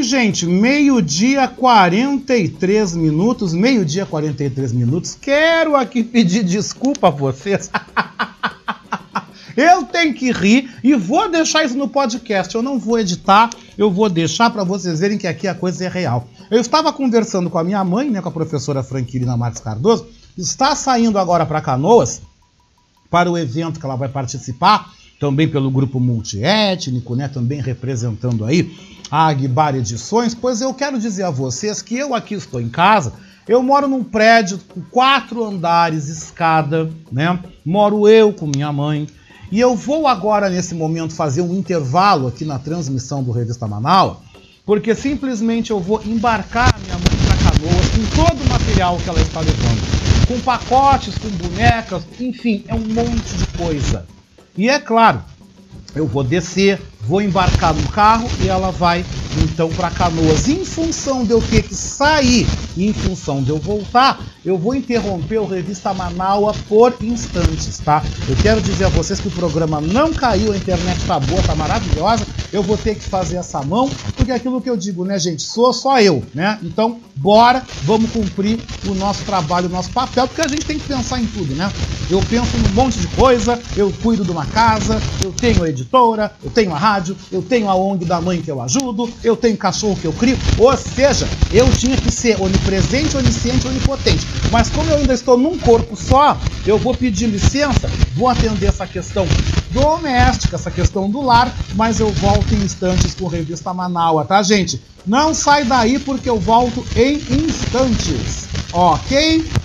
A: gente. Meio-dia 43 minutos. Meio-dia 43 minutos. Quero aqui pedir desculpa a vocês. Eu tenho que rir e vou deixar isso no podcast. Eu não vou editar, eu vou deixar para vocês verem que aqui a coisa é real. Eu estava conversando com a minha mãe, né, com a professora Franquilina Marques Cardoso. Está saindo agora para Canoas para o evento que ela vai participar, também pelo grupo multiétnico, né, também representando aí a Aguibar Edições, pois eu quero dizer a vocês que eu aqui estou em casa, eu moro num prédio com quatro andares, escada, né? Moro eu com minha mãe. E eu vou agora, nesse momento, fazer um intervalo aqui na transmissão do Revista Manaus, porque simplesmente eu vou embarcar minha mãe para Canoas com todo o material que ela está levando. Com pacotes, com bonecas, enfim, é um monte de coisa. E é claro, eu vou descer, vou embarcar no carro e ela vai então para Canoas. Em função de eu ter que sair em função de eu voltar, eu vou interromper o Revista Manaua por instantes, tá? Eu quero dizer a vocês que o programa não caiu, a internet tá boa, tá maravilhosa. Eu vou ter que fazer essa mão, porque é aquilo que eu digo, né, gente? Sou só eu, né? Então, bora, vamos cumprir o nosso trabalho, o nosso papel, porque a gente tem que pensar em tudo, né? Eu penso num monte de coisa, eu cuido de uma casa, eu tenho a editora, eu tenho a rádio, eu tenho a ONG da mãe que eu ajudo, eu tenho cachorro que eu crio. Ou seja, eu tinha que ser onipresente, onisciente, onipotente. Mas como eu ainda estou num corpo só, eu vou pedir licença, vou atender essa questão doméstica, essa questão do lar, mas eu volto em instantes com Revista Manaua, tá, gente? Não sai daí porque eu volto em instantes, ok?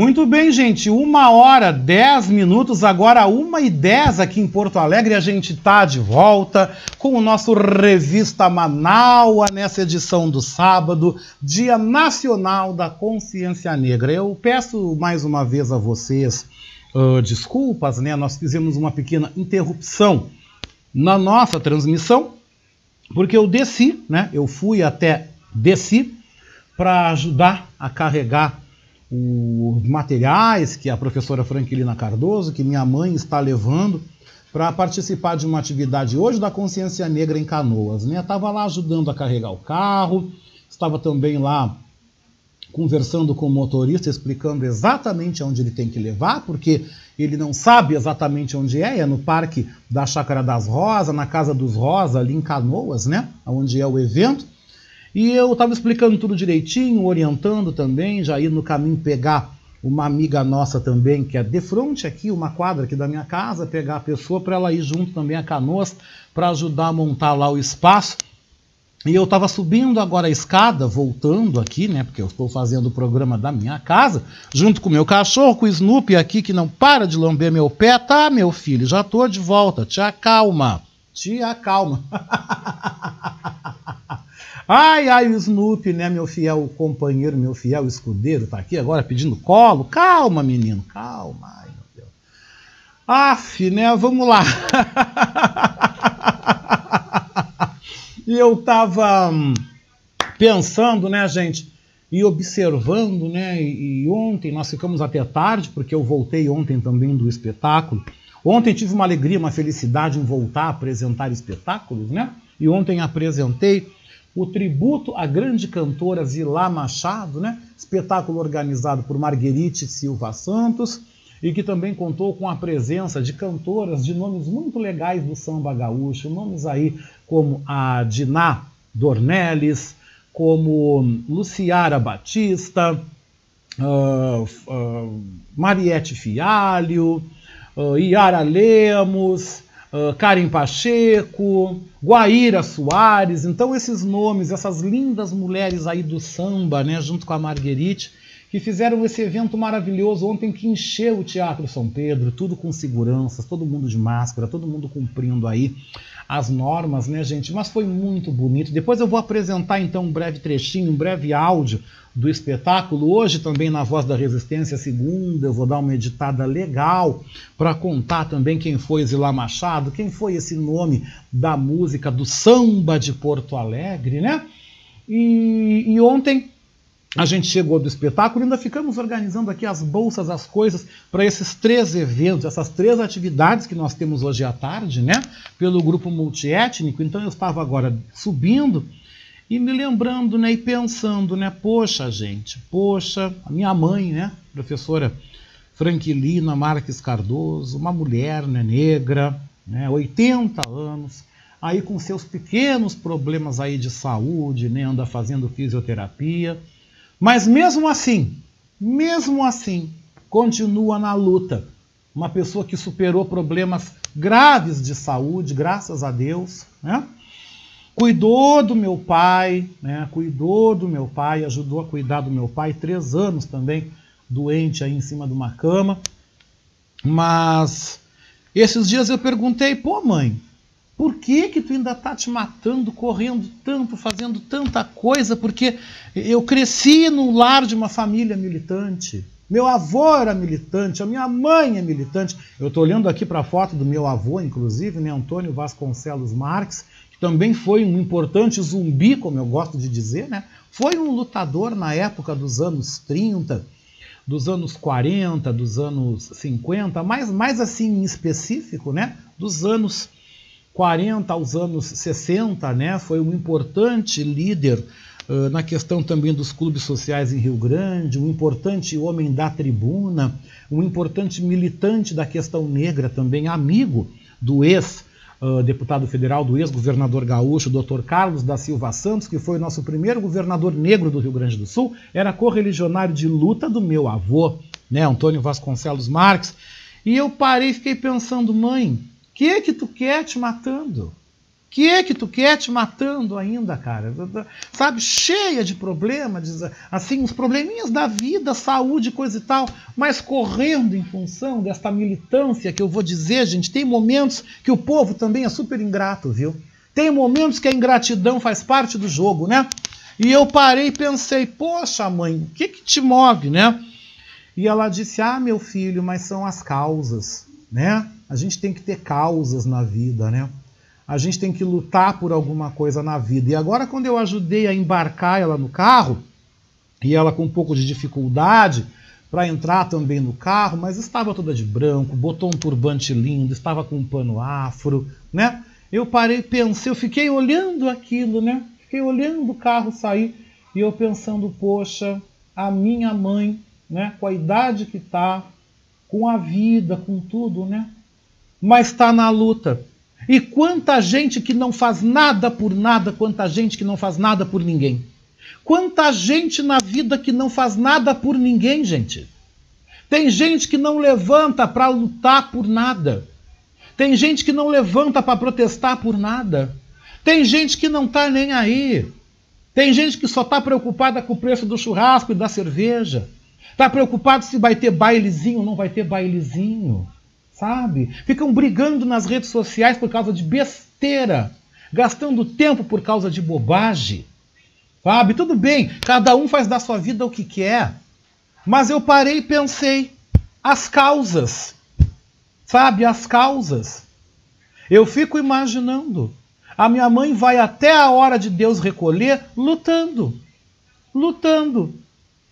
A: Muito bem, gente. Uma hora, dez minutos, agora uma e dez aqui em Porto Alegre. A gente tá de volta com o nosso Revista Manaua nessa edição do sábado, Dia Nacional da Consciência Negra. Eu peço mais uma vez a vocês uh, desculpas, né? Nós fizemos uma pequena interrupção na nossa transmissão, porque eu desci, né? Eu fui até desci para ajudar a carregar os materiais que a professora Franquilina Cardoso, que minha mãe está levando para participar de uma atividade hoje da Consciência Negra em Canoas. Né? Estava lá ajudando a carregar o carro, estava também lá conversando com o motorista, explicando exatamente onde ele tem que levar, porque ele não sabe exatamente onde é, é no Parque da Chácara das Rosas, na Casa dos Rosa, ali em Canoas, né? onde é o evento. E eu estava explicando tudo direitinho, orientando também, já ir no caminho pegar uma amiga nossa também, que é de frente aqui, uma quadra aqui da minha casa, pegar a pessoa para ela ir junto também a Canoas, para ajudar a montar lá o espaço. E eu estava subindo agora a escada, voltando aqui, né? Porque eu estou fazendo o programa da minha casa, junto com o meu cachorro, com o Snoopy aqui, que não para de lamber meu pé. Tá, meu filho, já estou de volta. Te acalma. Te acalma. Ai, ai, o Snoopy, né, meu fiel companheiro, meu fiel escudeiro, tá aqui agora pedindo colo. Calma, menino, calma. Ai, meu Deus. Aff, né, vamos lá. e eu tava hum, pensando, né, gente, e observando, né, e, e ontem nós ficamos até tarde, porque eu voltei ontem também do espetáculo. Ontem tive uma alegria, uma felicidade em voltar a apresentar espetáculos, né? E ontem apresentei o tributo à grande cantora Zilá Machado, né? espetáculo organizado por Marguerite Silva Santos e que também contou com a presença de cantoras de nomes muito legais do samba gaúcho, nomes aí como a Diná Dornelles, como Luciara Batista, uh, uh, Mariette Fialho, uh, Iara Lemos, uh, Karen Pacheco, Guaíra Soares. Então, esses nomes, essas lindas mulheres aí do samba, né, junto com a Marguerite, que fizeram esse evento maravilhoso ontem que encheu o Teatro São Pedro, tudo com seguranças, todo mundo de máscara, todo mundo cumprindo aí as normas, né, gente? Mas foi muito bonito. Depois eu vou apresentar então um breve trechinho, um breve áudio do espetáculo. Hoje também na Voz da Resistência segunda, eu vou dar uma editada legal para contar também quem foi Zilá Machado, quem foi esse nome da música do samba de Porto Alegre, né? E, e ontem a gente chegou do espetáculo ainda ficamos organizando aqui as bolsas, as coisas para esses três eventos, essas três atividades que nós temos hoje à tarde, né? Pelo grupo multiétnico. Então eu estava agora subindo e me lembrando, né, e pensando, né, poxa, gente, poxa, a minha mãe, né, professora Franquilina Marques Cardoso, uma mulher, né, negra, né, 80 anos, aí com seus pequenos problemas aí de saúde, né, anda fazendo fisioterapia, mas mesmo assim, mesmo assim, continua na luta. Uma pessoa que superou problemas graves de saúde, graças a Deus, né? Cuidou do meu pai, né? Cuidou do meu pai, ajudou a cuidar do meu pai, três anos também doente aí em cima de uma cama. Mas esses dias eu perguntei, pô mãe, por que que tu ainda tá te matando, correndo tanto, fazendo tanta coisa? Porque eu cresci no lar de uma família militante. Meu avô era militante, a minha mãe é militante. Eu estou olhando aqui para a foto do meu avô, inclusive, né, Antônio Vasconcelos Marques, também foi um importante zumbi, como eu gosto de dizer, né? Foi um lutador na época dos anos 30, dos anos 40, dos anos 50, mas mais assim em específico, né? Dos anos 40 aos anos 60, né? Foi um importante líder uh, na questão também dos clubes sociais em Rio Grande, um importante homem da tribuna, um importante militante da questão negra também, amigo do ex uh, deputado federal, do ex-governador gaúcho, Dr. Carlos da Silva Santos, que foi o nosso primeiro governador negro do Rio Grande do Sul, era correligionário de luta do meu avô, né, Antônio Vasconcelos Marques. E eu parei e fiquei pensando, mãe, que que tu quer te matando? Que é que tu quer te matando ainda, cara? Sabe, cheia de problemas, assim, os probleminhas da vida, saúde, coisa e tal, mas correndo em função desta militância que eu vou dizer, gente, tem momentos que o povo também é super ingrato, viu? Tem momentos que a ingratidão faz parte do jogo, né? E eu parei e pensei, poxa, mãe, o que que te move, né? E ela disse, ah, meu filho, mas são as causas, né? A gente tem que ter causas na vida, né? A gente tem que lutar por alguma coisa na vida. E agora, quando eu ajudei a embarcar ela no carro, e ela com um pouco de dificuldade para entrar também no carro, mas estava toda de branco, botou um turbante lindo, estava com um pano afro, né? Eu parei, pensei, eu fiquei olhando aquilo, né? Fiquei olhando o carro sair e eu pensando, poxa, a minha mãe, né, com a idade que tá, com a vida, com tudo, né? Mas está na luta. E quanta gente que não faz nada por nada, quanta gente que não faz nada por ninguém. Quanta gente na vida que não faz nada por ninguém, gente. Tem gente que não levanta para lutar por nada. Tem gente que não levanta para protestar por nada. Tem gente que não está nem aí. Tem gente que só está preocupada com o preço do churrasco e da cerveja. Está preocupado se vai ter bailezinho ou não vai ter bailezinho sabe? Ficam brigando nas redes sociais por causa de besteira, gastando tempo por causa de bobagem, sabe? Tudo bem, cada um faz da sua vida o que quer, mas eu parei e pensei, as causas, sabe? As causas. Eu fico imaginando, a minha mãe vai até a hora de Deus recolher lutando, lutando,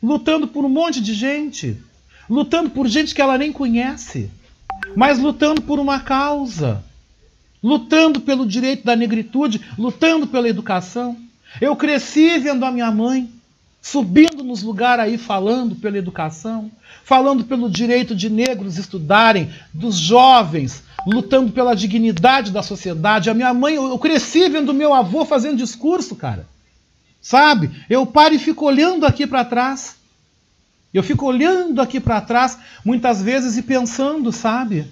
A: lutando por um monte de gente, lutando por gente que ela nem conhece mas lutando por uma causa, lutando pelo direito da negritude, lutando pela educação, Eu cresci vendo a minha mãe subindo nos lugares aí falando pela educação, falando pelo direito de negros estudarem, dos jovens, lutando pela dignidade da sociedade. A minha mãe, eu cresci vendo meu avô fazendo discurso, cara. Sabe? Eu paro e fico olhando aqui para trás. Eu fico olhando aqui para trás, muitas vezes e pensando, sabe?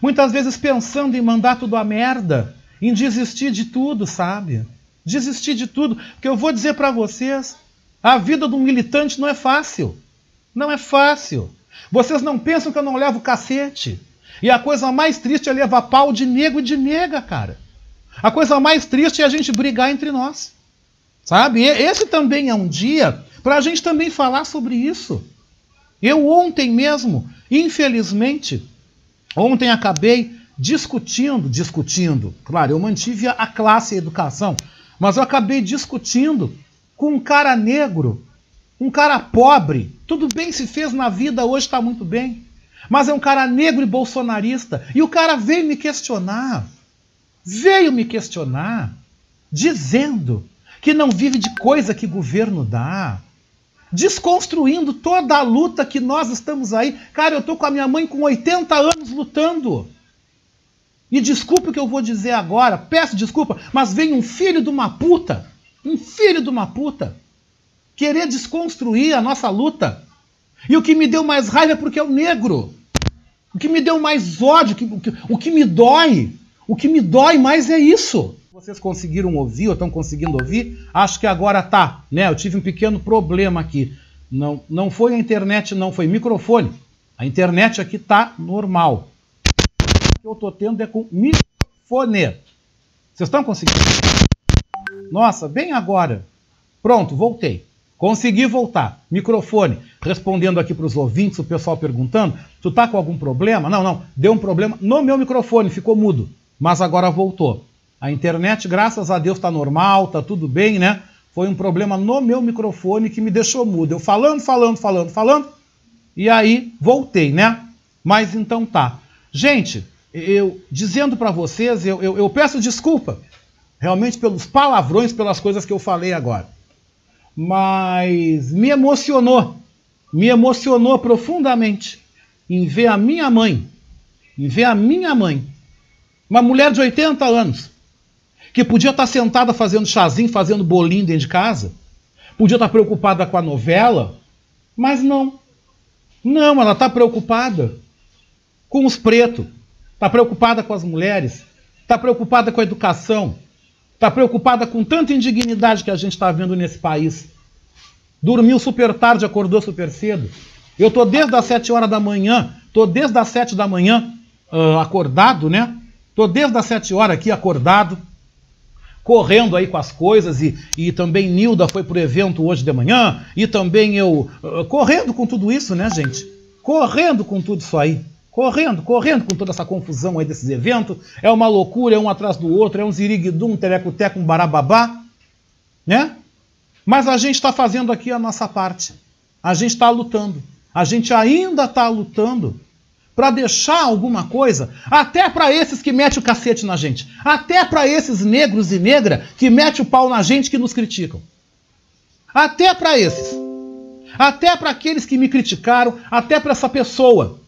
A: Muitas vezes pensando em mandar tudo a merda, em desistir de tudo, sabe? Desistir de tudo, porque eu vou dizer para vocês, a vida do militante não é fácil. Não é fácil. Vocês não pensam que eu não levo cacete. E a coisa mais triste é levar pau de nego e de nega, cara. A coisa mais triste é a gente brigar entre nós. Sabe? Esse também é um dia para a gente também falar sobre isso. Eu ontem mesmo, infelizmente, ontem acabei discutindo, discutindo, claro, eu mantive a classe e a educação, mas eu acabei discutindo com um cara negro, um cara pobre. Tudo bem se fez na vida, hoje está muito bem. Mas é um cara negro e bolsonarista. E o cara veio me questionar. Veio me questionar, dizendo que não vive de coisa que governo dá. Desconstruindo toda a luta que nós estamos aí. Cara, eu tô com a minha mãe com 80 anos lutando. E desculpe o que eu vou dizer agora, peço desculpa, mas vem um filho de uma puta um filho de uma puta, querer desconstruir a nossa luta. E o que me deu mais raiva é porque é o negro. O que me deu mais ódio, o que, o que me dói, o que me dói mais é isso. Vocês conseguiram ouvir ou estão conseguindo ouvir? Acho que agora tá, né? Eu tive um pequeno problema aqui. Não, não foi a internet, não foi microfone. A internet aqui tá normal. O que eu tô tendo é com microfone. Vocês estão conseguindo? Nossa, bem agora. Pronto, voltei. Consegui voltar. Microfone. Respondendo aqui para os ouvintes, o pessoal perguntando: tu tá com algum problema? Não, não. Deu um problema no meu microfone, ficou mudo. Mas agora voltou. A internet, graças a Deus, está normal, tá tudo bem, né? Foi um problema no meu microfone que me deixou mudo. Eu falando, falando, falando, falando. E aí voltei, né? Mas então tá. Gente, eu dizendo para vocês, eu, eu, eu peço desculpa realmente pelos palavrões, pelas coisas que eu falei agora. Mas me emocionou, me emocionou profundamente em ver a minha mãe, em ver a minha mãe, uma mulher de 80 anos, que podia estar sentada fazendo chazinho, fazendo bolinho dentro de casa, podia estar preocupada com a novela, mas não. Não, ela está preocupada com os pretos, está preocupada com as mulheres, está preocupada com a educação, Está preocupada com tanta indignidade que a gente está vendo nesse país. Dormiu super tarde, acordou super cedo. Eu estou desde as 7 horas da manhã, estou desde as 7 da manhã uh, acordado, né? Estou desde as 7 horas aqui acordado, correndo aí com as coisas, e, e também Nilda foi para o evento hoje de manhã, e também eu uh, correndo com tudo isso, né, gente? Correndo com tudo isso aí. Correndo, correndo com toda essa confusão aí desses eventos. É uma loucura, é um atrás do outro, é um ziriguidum, um terecoteco, um barababá. Né? Mas a gente está fazendo aqui a nossa parte. A gente está lutando. A gente ainda está lutando para deixar alguma coisa, até para esses que metem o cacete na gente, até para esses negros e negra que metem o pau na gente que nos criticam. Até para esses. Até para aqueles que me criticaram, até para essa pessoa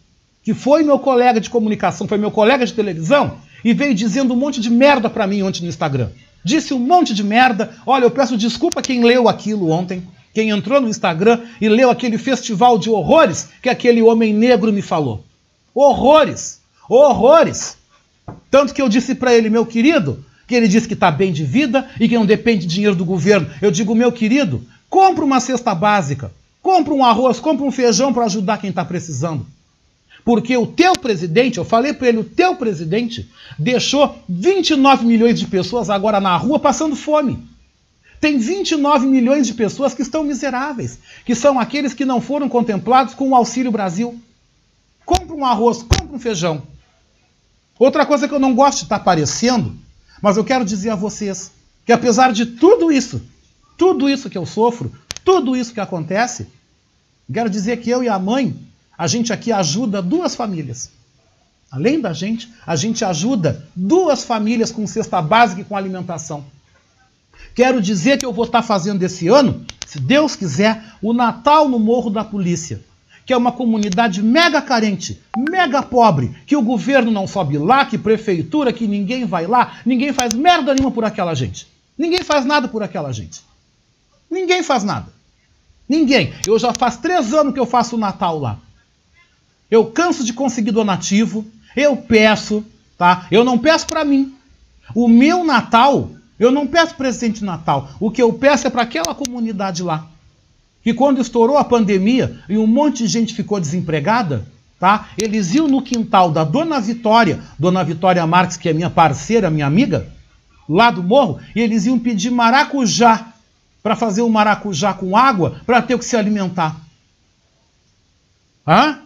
A: que foi meu colega de comunicação, foi meu colega de televisão, e veio dizendo um monte de merda para mim ontem no Instagram. Disse um monte de merda. Olha, eu peço desculpa quem leu aquilo ontem, quem entrou no Instagram e leu aquele festival de horrores que aquele homem negro me falou. Horrores! Horrores! Tanto que eu disse para ele, meu querido, que ele disse que está bem de vida e que não depende de dinheiro do governo. Eu digo, meu querido, compra uma cesta básica, compra um arroz, compra um feijão para ajudar quem está precisando. Porque o teu presidente, eu falei para ele, o teu presidente deixou 29 milhões de pessoas agora na rua passando fome. Tem 29 milhões de pessoas que estão miseráveis, que são aqueles que não foram contemplados com o Auxílio Brasil. Compra um arroz, compra um feijão. Outra coisa que eu não gosto de estar aparecendo, mas eu quero dizer a vocês que apesar de tudo isso, tudo isso que eu sofro, tudo isso que acontece, quero dizer que eu e a mãe a gente aqui ajuda duas famílias. Além da gente, a gente ajuda duas famílias com cesta básica e com alimentação. Quero dizer que eu vou estar fazendo esse ano, se Deus quiser, o Natal no Morro da Polícia, que é uma comunidade mega carente, mega pobre, que o governo não sobe lá, que prefeitura, que ninguém vai lá, ninguém faz merda nenhuma por aquela gente. Ninguém faz nada por aquela gente. Ninguém faz nada. Ninguém. Eu já faz três anos que eu faço o Natal lá. Eu canso de conseguir donativo, eu peço, tá? Eu não peço para mim. O meu Natal eu não peço presente de Natal. O que eu peço é para aquela comunidade lá. Que quando estourou a pandemia e um monte de gente ficou desempregada, tá? Eles iam no quintal da Dona Vitória, Dona Vitória Marques, que é minha parceira, minha amiga, lá do morro, e eles iam pedir maracujá para fazer o maracujá com água para ter o que se alimentar. Hã?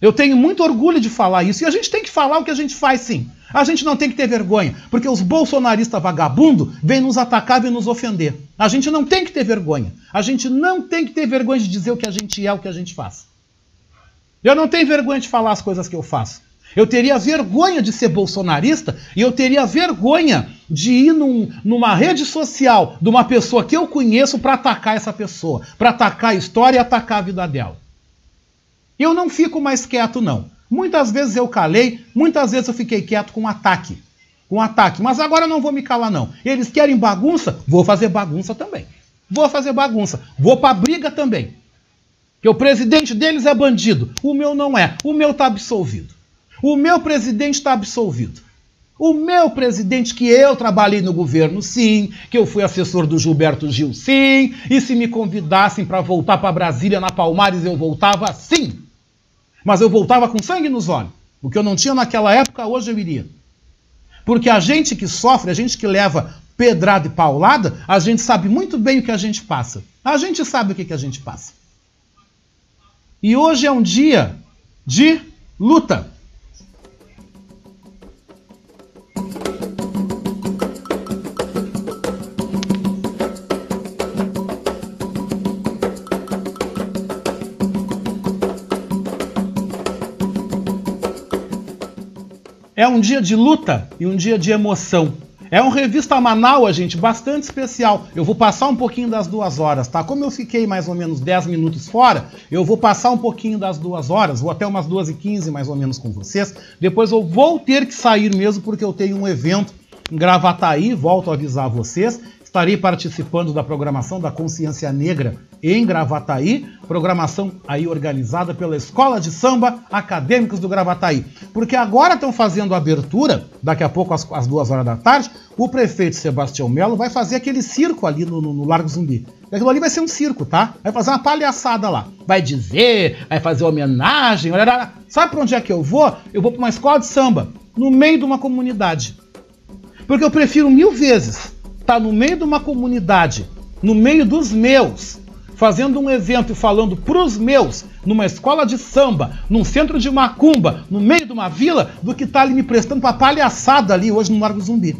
A: Eu tenho muito orgulho de falar isso. E a gente tem que falar o que a gente faz, sim. A gente não tem que ter vergonha, porque os bolsonaristas vagabundo vêm nos atacar e nos ofender. A gente não tem que ter vergonha. A gente não tem que ter vergonha de dizer o que a gente é, o que a gente faz. Eu não tenho vergonha de falar as coisas que eu faço. Eu teria vergonha de ser bolsonarista e eu teria vergonha de ir num, numa rede social de uma pessoa que eu conheço para atacar essa pessoa, para atacar a história e atacar a vida dela. Eu não fico mais quieto, não. Muitas vezes eu calei, muitas vezes eu fiquei quieto com ataque. Com ataque. Mas agora não vou me calar, não. Eles querem bagunça? Vou fazer bagunça também. Vou fazer bagunça. Vou pra briga também. Que o presidente deles é bandido. O meu não é. O meu tá absolvido. O meu presidente está absolvido. O meu presidente, que eu trabalhei no governo, sim, que eu fui assessor do Gilberto Gil, sim, e se me convidassem para voltar para Brasília na Palmares, eu voltava, sim. Mas eu voltava com sangue nos olhos. O que eu não tinha naquela época, hoje eu iria. Porque a gente que sofre, a gente que leva pedrada e paulada, a gente sabe muito bem o que a gente passa. A gente sabe o que, que a gente passa. E hoje é um dia de luta. É um dia de luta e um dia de emoção. É um revista Manaus, gente, bastante especial. Eu vou passar um pouquinho das duas horas, tá? Como eu fiquei mais ou menos 10 minutos fora, eu vou passar um pouquinho das duas horas, vou até umas 2 e 15 mais ou menos com vocês. Depois eu vou ter que sair mesmo porque eu tenho um evento em Gravataí, volto a avisar vocês. Estarei participando da programação da Consciência Negra em Gravataí, programação aí organizada pela Escola de Samba Acadêmicos do Gravataí. Porque agora estão fazendo a abertura, daqui a pouco às, às, duas horas da tarde, o prefeito Sebastião Melo vai fazer aquele circo ali no, no, no Largo Zumbi. Aquilo ali vai ser um circo, tá? Vai fazer uma palhaçada lá. Vai dizer, vai fazer homenagem. Olha, sabe para onde é que eu vou? Eu vou para uma escola de samba, no meio de uma comunidade. Porque eu prefiro mil vezes tá no meio de uma comunidade, no meio dos meus, fazendo um evento e falando pros meus, numa escola de samba, num centro de macumba, no meio de uma vila, do que tá ali me prestando pra palhaçada ali hoje no Largo Zumbi.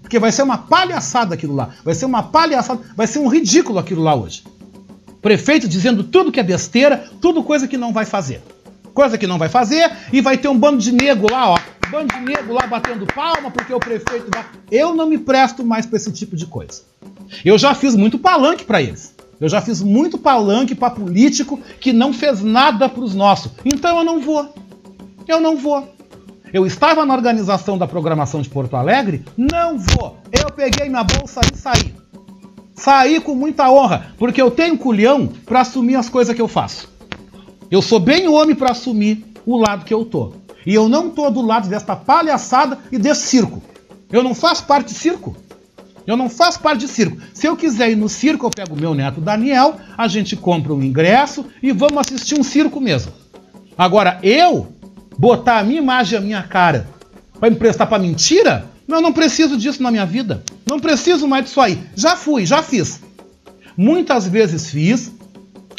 A: Porque vai ser uma palhaçada aquilo lá. Vai ser uma palhaçada, vai ser um ridículo aquilo lá hoje. Prefeito dizendo tudo que é besteira, tudo coisa que não vai fazer. Coisa que não vai fazer, e vai ter um bando de nego lá, ó, bando de lá batendo palma porque o prefeito vai. Eu não me presto mais para esse tipo de coisa. Eu já fiz muito palanque para eles. Eu já fiz muito palanque para político que não fez nada para os nossos. Então eu não vou. Eu não vou. Eu estava na organização da programação de Porto Alegre? Não vou. Eu peguei minha bolsa e saí. Saí com muita honra, porque eu tenho culhão para assumir as coisas que eu faço. Eu sou bem homem para assumir o lado que eu tô. E eu não estou do lado desta palhaçada e desse circo. Eu não faço parte de circo. Eu não faço parte de circo. Se eu quiser ir no circo, eu pego meu neto Daniel, a gente compra um ingresso e vamos assistir um circo mesmo. Agora, eu botar a minha imagem, a minha cara, para me prestar para mentira? Eu não preciso disso na minha vida. Não preciso mais disso aí. Já fui, já fiz. Muitas vezes fiz,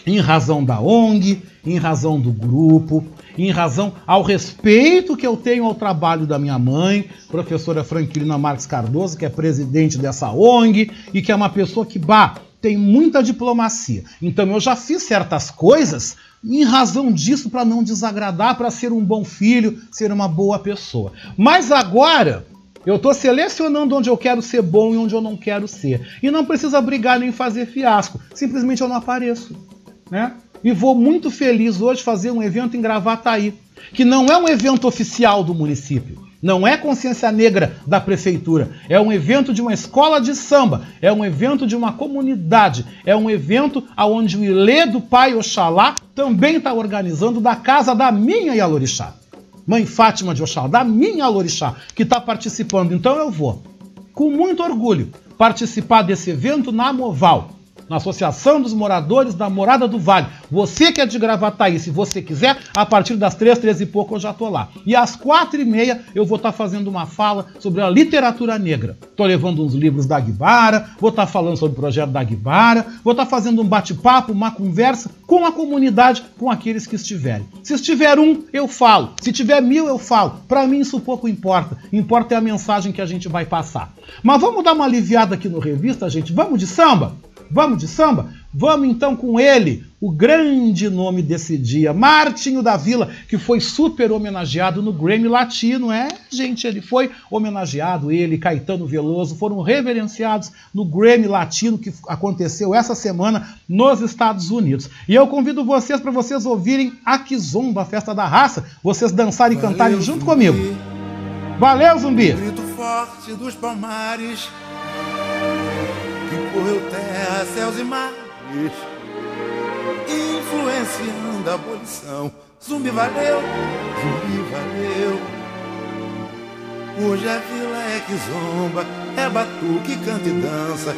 A: em razão da ONG, em razão do grupo, em razão ao respeito que eu tenho ao trabalho da minha mãe, professora Franquilina Marques Cardoso, que é presidente dessa ONG e que é uma pessoa que, bah, tem muita diplomacia. Então eu já fiz certas coisas em razão disso para não desagradar, para ser um bom filho, ser uma boa pessoa. Mas agora Eu estou selecionando onde eu quero ser bom e onde eu não quero ser. E não precisa brigar nem fazer fiasco. Simplesmente eu não apareço. Né? E vou muito feliz hoje fazer um evento em Gravataí, que não é um evento oficial do município. Não é consciência negra da prefeitura, é um evento de uma escola de samba, é um evento de uma comunidade, é um evento onde o Ilê do Pai Oxalá também está organizando da casa da minha Yalorixá. Mãe Fátima de Oxalá, da minha Yalorixá, que está participando. Então eu vou, com muito orgulho, participar desse evento na Moval na Associação dos Moradores da Morada do Vale. Você que é de Gravataí, se você quiser, a partir das três, três e pouco eu já tô lá. E às quatro e meia eu vou estar tá fazendo uma fala sobre a literatura negra. Tô levando uns livros da Guibara, vou estar tá falando sobre o projeto da Guibara, vou estar tá fazendo um bate-papo, uma conversa com a comunidade, com aqueles que estiverem. Se estiver um, eu falo. Se tiver mil, eu falo. Para mim isso pouco importa. Importa é a mensagem que a gente vai passar. Mas vamos dar uma aliviada aqui no revista, gente. Vamos de samba? Vamos de samba? Vamos então com ele, o grande nome desse dia, Martinho da Vila, que foi super homenageado no Grammy Latino. É, gente, ele foi homenageado, ele, Caetano Veloso, foram reverenciados no Grammy Latino que aconteceu essa semana nos Estados Unidos. E eu convido vocês para vocês ouvirem a Kizomba, a festa da raça, vocês dançarem e cantarem junto zumbi. comigo. Valeu, zumbi!
H: grito forte dos palmares correu terra, céus e mares, influenciando a abolição. Zumbi valeu, zumbi valeu. Hoje a vila é que zomba, é batuque, canta e dança,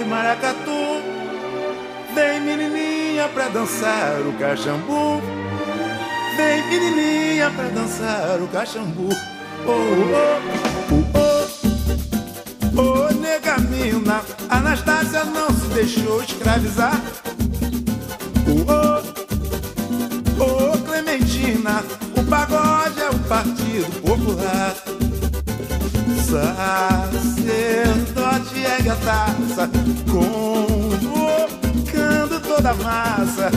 H: e maracatu. Vem menininha pra dançar o cachambu. Vem menininha pra dançar o cachambu. Oh, oh, oh. Ô nega mina, Anastácia não se deixou escravizar. Ô oh, Clementina, o pagode é o Partido Popular. Sacerdote é gataça, convocando toda a massa.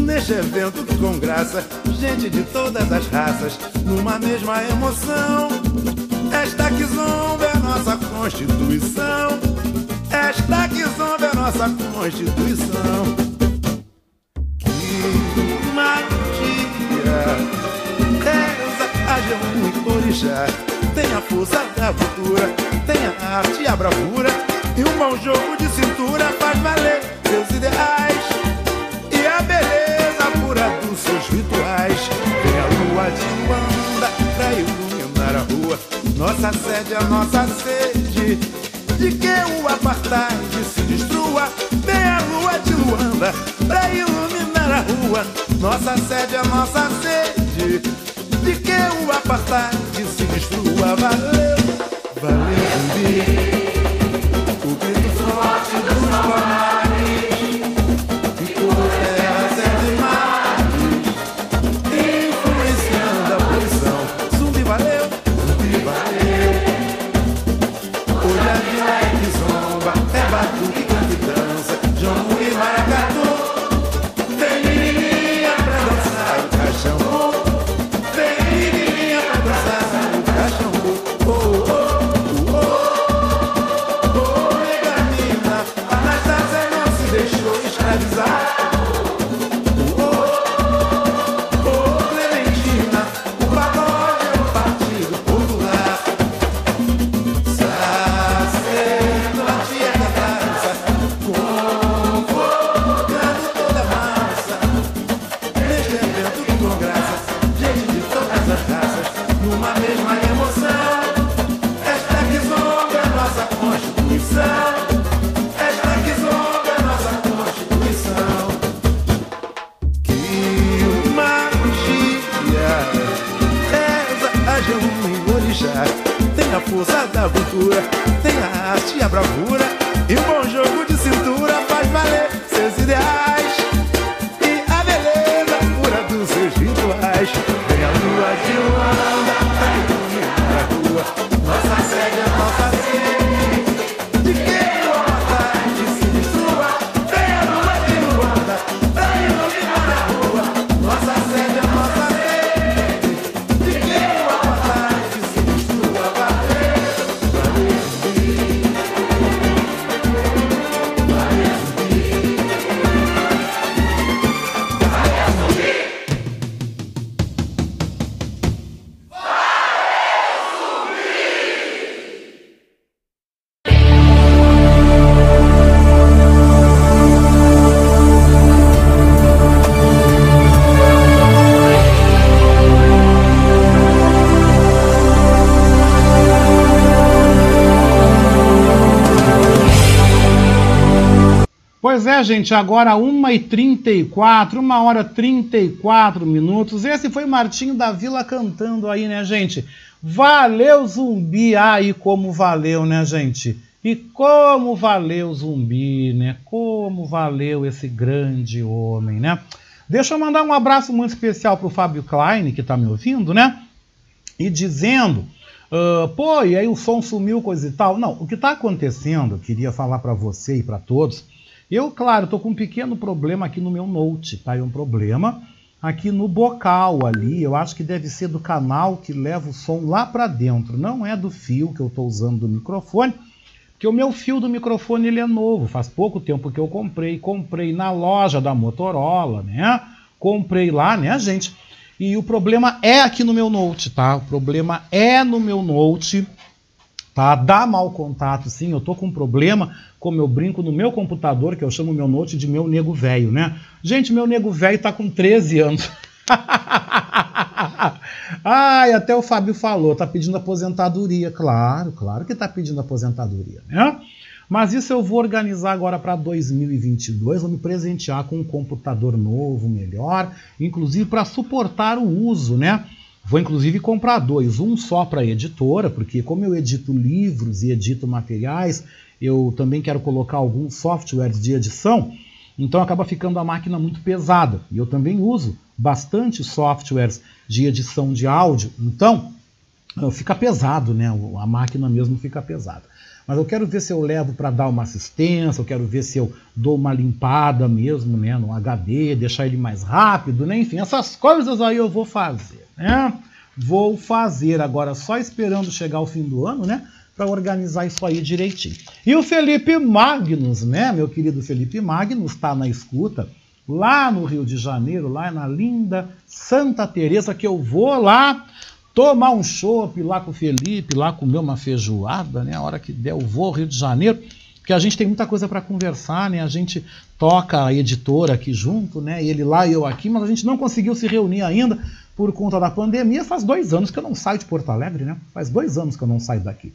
H: Neste evento com graça, gente de todas as raças, numa mesma emoção. Esta que zomba é nossa Constituição. Esta que zomba é nossa Constituição. Que magia, reza a Jeová e Orixá. Tem a força da cultura, tem a arte e a bravura. E um bom jogo de cintura faz valer seus ideais. E a beleza pura dos seus rituais. Tem a lua de banda pra iluminar rua. Nossa sede é nossa sede. De que o apartheid se destrua? Vem a lua de Luanda Pra iluminar a rua. Nossa sede é nossa sede. De que o apartheid se destrua? Valeu, valeu, zumbi. O grito forte dos palmares
A: Pois é, gente, agora 1h34, 1 hora 34 minutos. Esse foi Martinho da Vila cantando aí, né, gente? Valeu, zumbi! Aí, como valeu, né, gente? E como valeu, zumbi, né? Como valeu esse grande homem, né? Deixa eu mandar um abraço muito especial pro Fábio Klein, que tá me ouvindo, né? E dizendo Uh, pô, e aí o som sumiu, coisa e tal. Não, o que está acontecendo, eu queria falar para você e para todos. Eu, claro, estou com um pequeno problema aqui no meu Note, tá? É um problema aqui no bocal ali. Eu acho que deve ser do canal que leva o som lá para dentro. Não é do fio que eu estou usando do microfone, porque o meu fio do microfone ele é novo. Faz pouco tempo que eu comprei. Comprei na loja da Motorola, né? Comprei lá, né, gente? E o problema é aqui no meu Note, tá? O problema é no meu Note, tá? Dá mau contato, sim. Eu tô com um problema, como eu brinco no meu computador, que eu chamo meu Note de meu nego velho, né? Gente, meu nego velho tá com 13 anos. Ai, até o Fábio falou, tá pedindo aposentadoria. Claro, claro que tá pedindo aposentadoria, né? Mas isso eu vou organizar agora para 2022. Vou me presentear com um computador novo, melhor, inclusive para suportar o uso, né? Vou inclusive comprar dois, um só para editora, porque como eu edito livros e edito materiais, eu também quero colocar alguns softwares de edição, então acaba ficando a máquina muito pesada. E eu também uso bastante softwares de edição de áudio, então fica pesado, né? A máquina mesmo fica pesada. Mas eu quero ver se eu levo para dar uma assistência, eu quero ver se eu dou uma limpada mesmo, né, no HD, deixar ele mais rápido, né? Enfim, essas coisas aí eu vou fazer, né? Vou fazer agora só esperando chegar o fim do ano, né? Para organizar isso aí direitinho. E o Felipe Magnus, né? Meu querido Felipe Magnus está na escuta lá no Rio de Janeiro, lá na linda Santa Teresa, que eu vou lá tomar um chopp lá com o Felipe, lá comer uma feijoada, né? A hora que der, eu vou ao Rio de Janeiro, porque a gente tem muita coisa para conversar, né? A gente toca a editora aqui junto, né? Ele lá e eu aqui, mas a gente não conseguiu se reunir ainda por conta da pandemia. Faz dois anos que eu não saio de Porto Alegre, né? Faz dois anos que eu não saio daqui.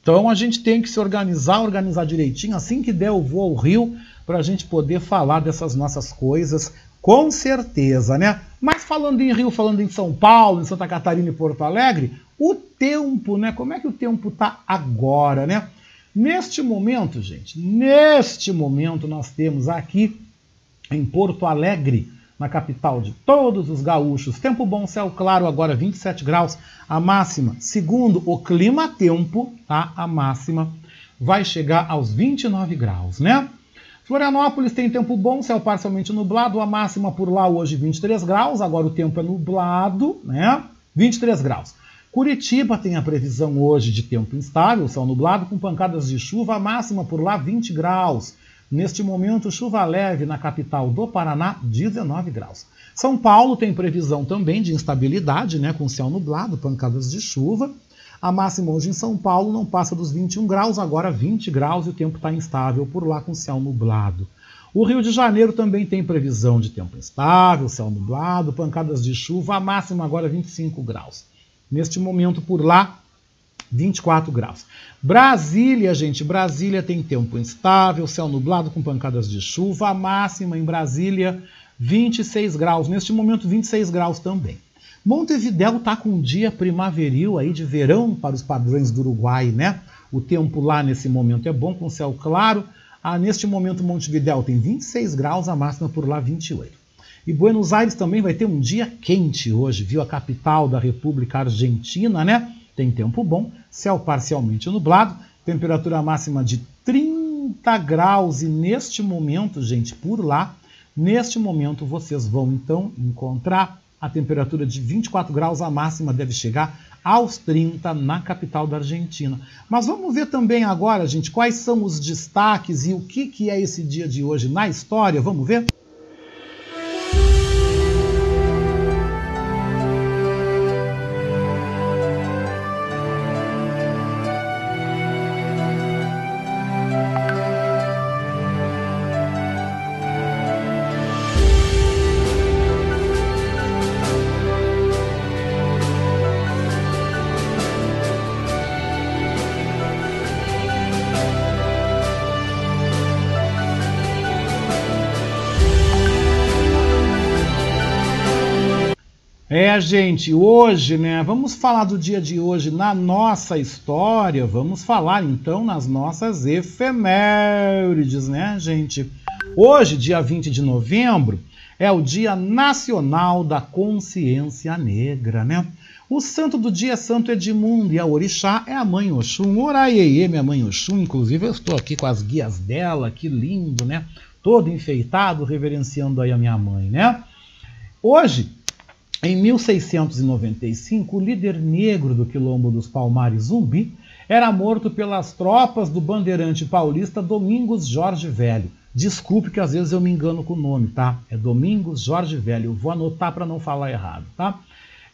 A: Então a gente tem que se organizar, organizar direitinho. Assim que der, eu vou ao Rio para a gente poder falar dessas nossas coisas, com certeza, né? Mas falando em Rio, falando em São Paulo, em Santa Catarina e Porto Alegre, o tempo, né? Como é que o tempo tá agora, né? Neste momento, gente, neste momento nós temos aqui em Porto Alegre, na capital de todos os gaúchos, tempo bom, céu claro, agora 27 graus, a máxima, segundo o clima tempo, tá? A máxima vai chegar aos 29 graus, né? Florianópolis tem tempo bom, céu parcialmente nublado, a máxima por lá hoje 23 graus, agora o tempo é nublado, né? 23 graus. Curitiba tem a previsão hoje de tempo instável, céu nublado com pancadas de chuva, a máxima por lá 20 graus. Neste momento, chuva leve na capital do Paraná, 19 graus. São Paulo tem previsão também de instabilidade, né, com céu nublado, pancadas de chuva. A máxima hoje em São Paulo não passa dos 21 graus, agora 20 graus e o tempo está instável por lá com céu nublado. O Rio de Janeiro também tem previsão de tempo instável, céu nublado, pancadas de chuva, a máxima agora 25 graus. Neste momento por lá, 24 graus. Brasília, gente, Brasília tem tempo instável, céu nublado com pancadas de chuva, a máxima em Brasília 26 graus. Neste momento 26 graus também. Montevidéu está com um dia primaveril aí de verão para os padrões do Uruguai, né? O tempo lá nesse momento é bom, com céu claro. Ah, neste momento Montevidéu tem 26 graus, a máxima por lá 28. E Buenos Aires também vai ter um dia quente hoje, viu? A capital da República Argentina, né? Tem tempo bom, céu parcialmente nublado, temperatura máxima de 30 graus. E neste momento, gente, por lá, neste momento vocês vão então encontrar a temperatura de 24 graus, a máxima deve chegar aos 30 na capital da Argentina. Mas vamos ver também agora, gente, quais são os destaques e o que, que é esse dia de hoje na história. Vamos ver? É, gente, hoje, né? Vamos falar do dia de hoje na nossa história. Vamos falar então nas nossas efemérides, né, gente? Hoje, dia 20 de novembro, é o Dia Nacional da Consciência Negra, né? O santo do dia é Santo Edmundo e a orixá é a mãe Oxum. Oraiê, minha mãe Oxum, inclusive eu estou aqui com as guias dela, que lindo, né? Todo enfeitado, reverenciando aí a minha mãe, né? Hoje, em 1695, o líder negro do quilombo dos Palmares Zumbi era morto pelas tropas do bandeirante paulista Domingos Jorge Velho. Desculpe que às vezes eu me engano com o nome, tá? É Domingos Jorge Velho. Eu vou anotar para não falar errado, tá?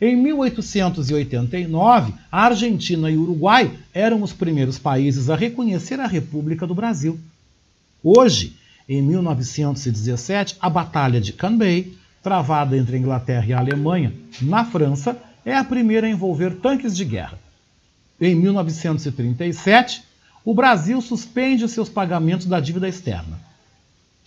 A: Em 1889, a Argentina e o Uruguai eram os primeiros países a reconhecer a República do Brasil. Hoje, em 1917, a Batalha de Cannae, travada entre a Inglaterra e a Alemanha, na França, é a primeira a envolver tanques de guerra. Em 1937, o Brasil suspende seus pagamentos da dívida externa.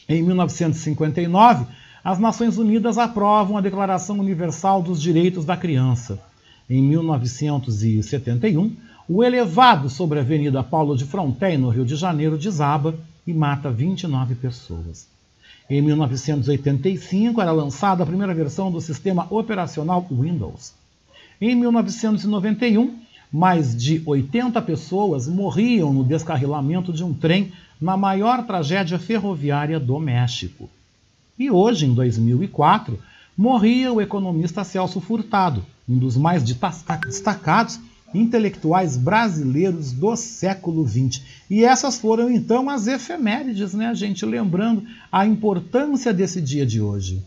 A: Em 1959, as Nações Unidas aprovam a Declaração Universal dos Direitos da Criança. Em 1971, o elevado sobre a Avenida Paulo de Fronten, no Rio de Janeiro, desaba e mata 29 pessoas. Em 1985, era lançada a primeira versão do sistema operacional Windows. Em 1991, mais de 80 pessoas morriam no descarrilamento de um trem na maior tragédia ferroviária do México. E hoje, em 2004, morria o economista Celso Furtado, um dos mais destacados intelectuais brasileiros do século XX. E essas foram então as efemérides, né, gente? Lembrando a importância desse dia de hoje.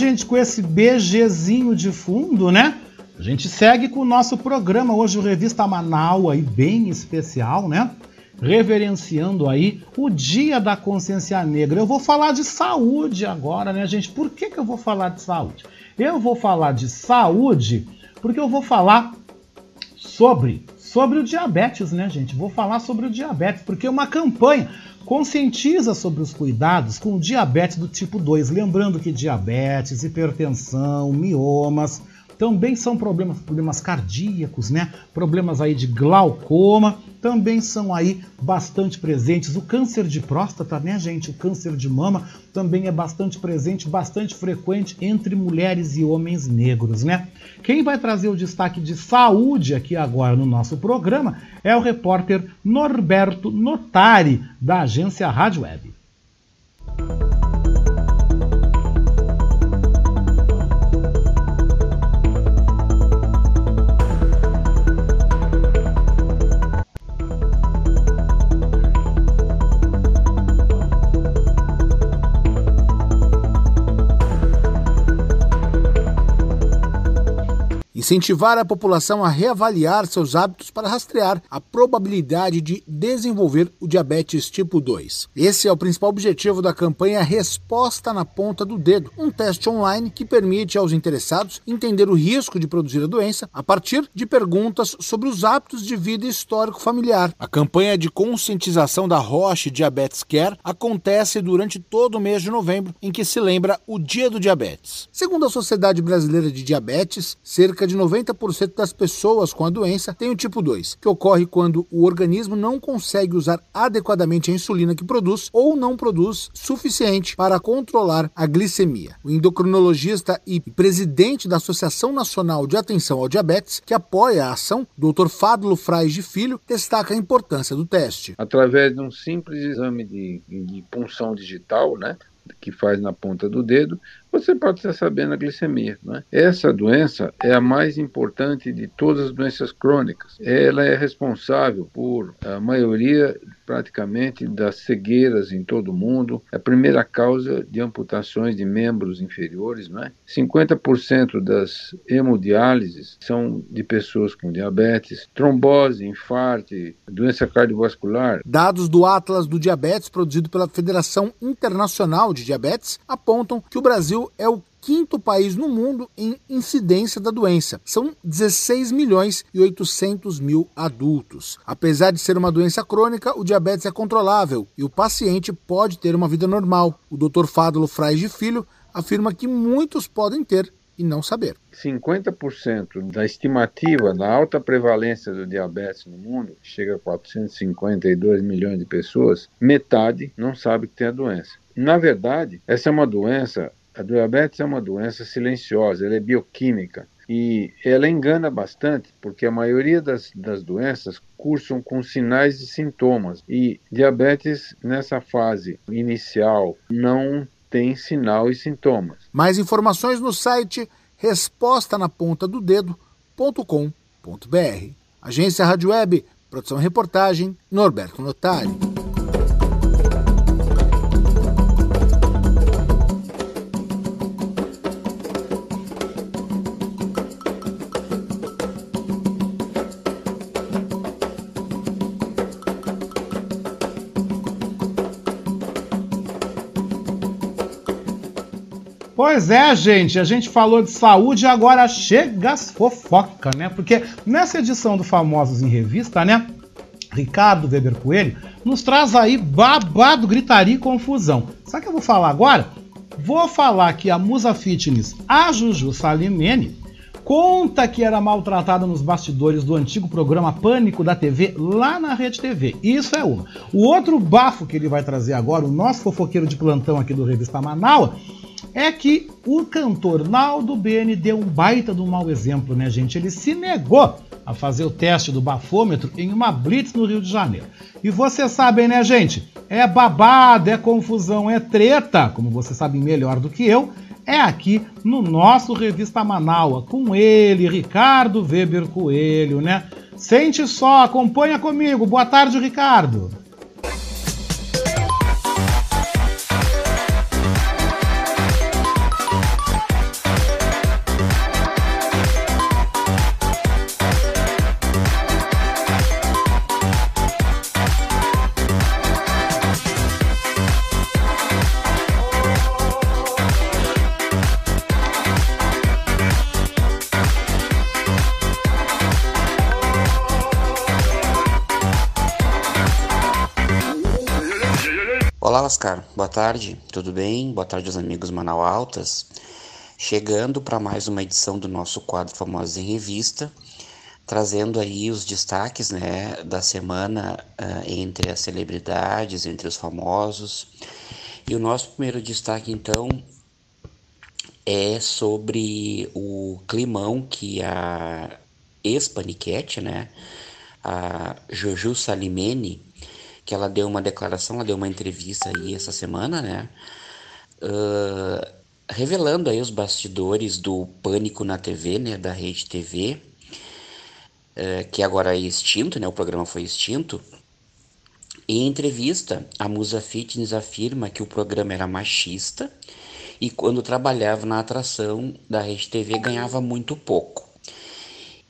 A: Gente, com esse BGzinho de fundo, né? A gente segue com o nosso programa hoje, o Revista Manaus, aí bem especial, né? Reverenciando aí o Dia da Consciência Negra. Eu vou falar de saúde agora, né, gente? Por que, que eu vou falar de saúde? Eu vou falar de saúde porque eu vou falar sobre sobre o diabetes, né, gente? Vou falar sobre o diabetes, porque uma campanha conscientiza sobre os cuidados com o diabetes do tipo 2. Lembrando que diabetes, hipertensão, miomas também são problemas, problemas cardíacos, né? Problemas aí de glaucoma também são aí bastante presentes. O câncer de próstata, né, gente? O câncer de mama também é bastante presente, bastante frequente entre mulheres e homens negros, né? Quem vai trazer o destaque de saúde aqui agora no nosso programa é o repórter Norberto Notari, da agência Rádio Web.
I: Incentivar a população a reavaliar seus hábitos para rastrear a probabilidade de desenvolver o diabetes tipo 2. Esse é o principal objetivo da campanha Resposta na Ponta do Dedo, um teste online que permite aos interessados entender o risco de produzir a doença a partir de perguntas sobre os hábitos de vida histórico familiar. A campanha de conscientização da Roche Diabetes Care acontece durante todo o mês de novembro, em que se lembra o Dia do Diabetes. Segundo a Sociedade Brasileira de Diabetes, cerca de 90% das pessoas com a doença têm o tipo 2, que ocorre quando o organismo não consegue usar adequadamente a insulina que produz ou não produz suficiente para controlar a glicemia. O endocrinologista e presidente da Associação Nacional de Atenção ao Diabetes, que apoia a ação, Dr. Fádulo Frais de Filho, destaca a importância do teste.
J: Através de um simples exame de, de punção digital, né, que faz na ponta do dedo, você pode estar sabendo a glicemia. Né? Essa doença é a mais importante de todas as doenças crônicas. Ela é responsável por a maioria praticamente das cegueiras em todo o mundo, é a primeira causa de amputações de membros inferiores, não é? 50% das hemodiálises são de pessoas com diabetes, trombose, infarto, doença cardiovascular.
I: Dados do Atlas do Diabetes, produzido pela Federação Internacional de Diabetes, apontam que o Brasil é o quinto país no mundo em incidência da doença. São 16 milhões e 800 mil adultos. Apesar de ser uma doença crônica, o diabetes é controlável e o paciente pode ter uma vida normal. O Dr. Fádulo Frais de Filho afirma que muitos podem ter e não saber.
J: 50% da estimativa da alta prevalência do diabetes no mundo, chega a 452 milhões de pessoas, metade não sabe que tem a doença. Na verdade, essa é uma doença a diabetes é uma doença silenciosa, ela é bioquímica e ela engana bastante, porque a maioria das, das doenças cursam com sinais e sintomas. E diabetes, nessa fase inicial, não tem sinal e sintomas.
I: Mais informações no site resposta na ponta do dedo.com.br. Agência Rádio Web, produção e reportagem, Norberto Notari.
A: Pois é, gente, a gente falou de saúde e agora chega as fofoca, né? Porque nessa edição do Famosos em Revista, né? Ricardo Weber Coelho nos traz aí babado, gritaria e confusão. Sabe o que eu vou falar agora? Vou falar que a musa fitness, a Juju Salimene, conta que era maltratada nos bastidores do antigo programa Pânico da TV lá na Rede TV. Isso é uma. O outro bafo que ele vai trazer agora, o nosso fofoqueiro de plantão aqui do Revista Manaus, é que o cantor Naldo Bene deu um baita de um mau exemplo, né, gente? Ele se negou a fazer o teste do bafômetro em uma blitz no Rio de Janeiro. E vocês sabem, né, gente? É babado, é confusão, é treta, como vocês sabem melhor do que eu, é aqui no nosso Revista Manaua, com ele, Ricardo Weber Coelho, né? Sente só, acompanha comigo. Boa tarde, Ricardo.
K: Olá, Lascar. Boa tarde, tudo bem? Boa tarde aos amigos Manau Altas. Chegando para mais uma edição do nosso quadro Famosos em Revista, trazendo aí os destaques né, da semana uh, entre as celebridades, entre os famosos. E o nosso primeiro destaque, então, é sobre o climão que a ex-paniquete, né, a Juju Salimene, que ela deu uma declaração, ela deu uma entrevista aí essa semana, né? Uh, revelando aí os bastidores do Pânico na TV, né? Da Rede TV, uh, que agora é extinto, né? O programa foi extinto. Em entrevista, a Musa Fitness afirma que o programa era machista e quando trabalhava na atração da Rede TV ganhava muito pouco.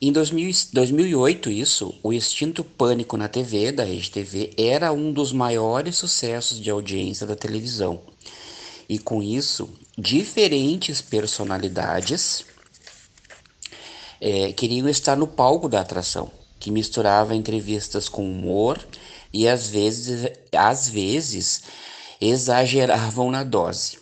K: Em 2000, 2008, isso, o extinto Pânico na TV, da Rede TV, era um dos maiores sucessos de audiência da televisão. E com isso, diferentes personalidades é, queriam estar no palco da atração, que misturava entrevistas com humor e às vezes, às vezes exageravam na dose.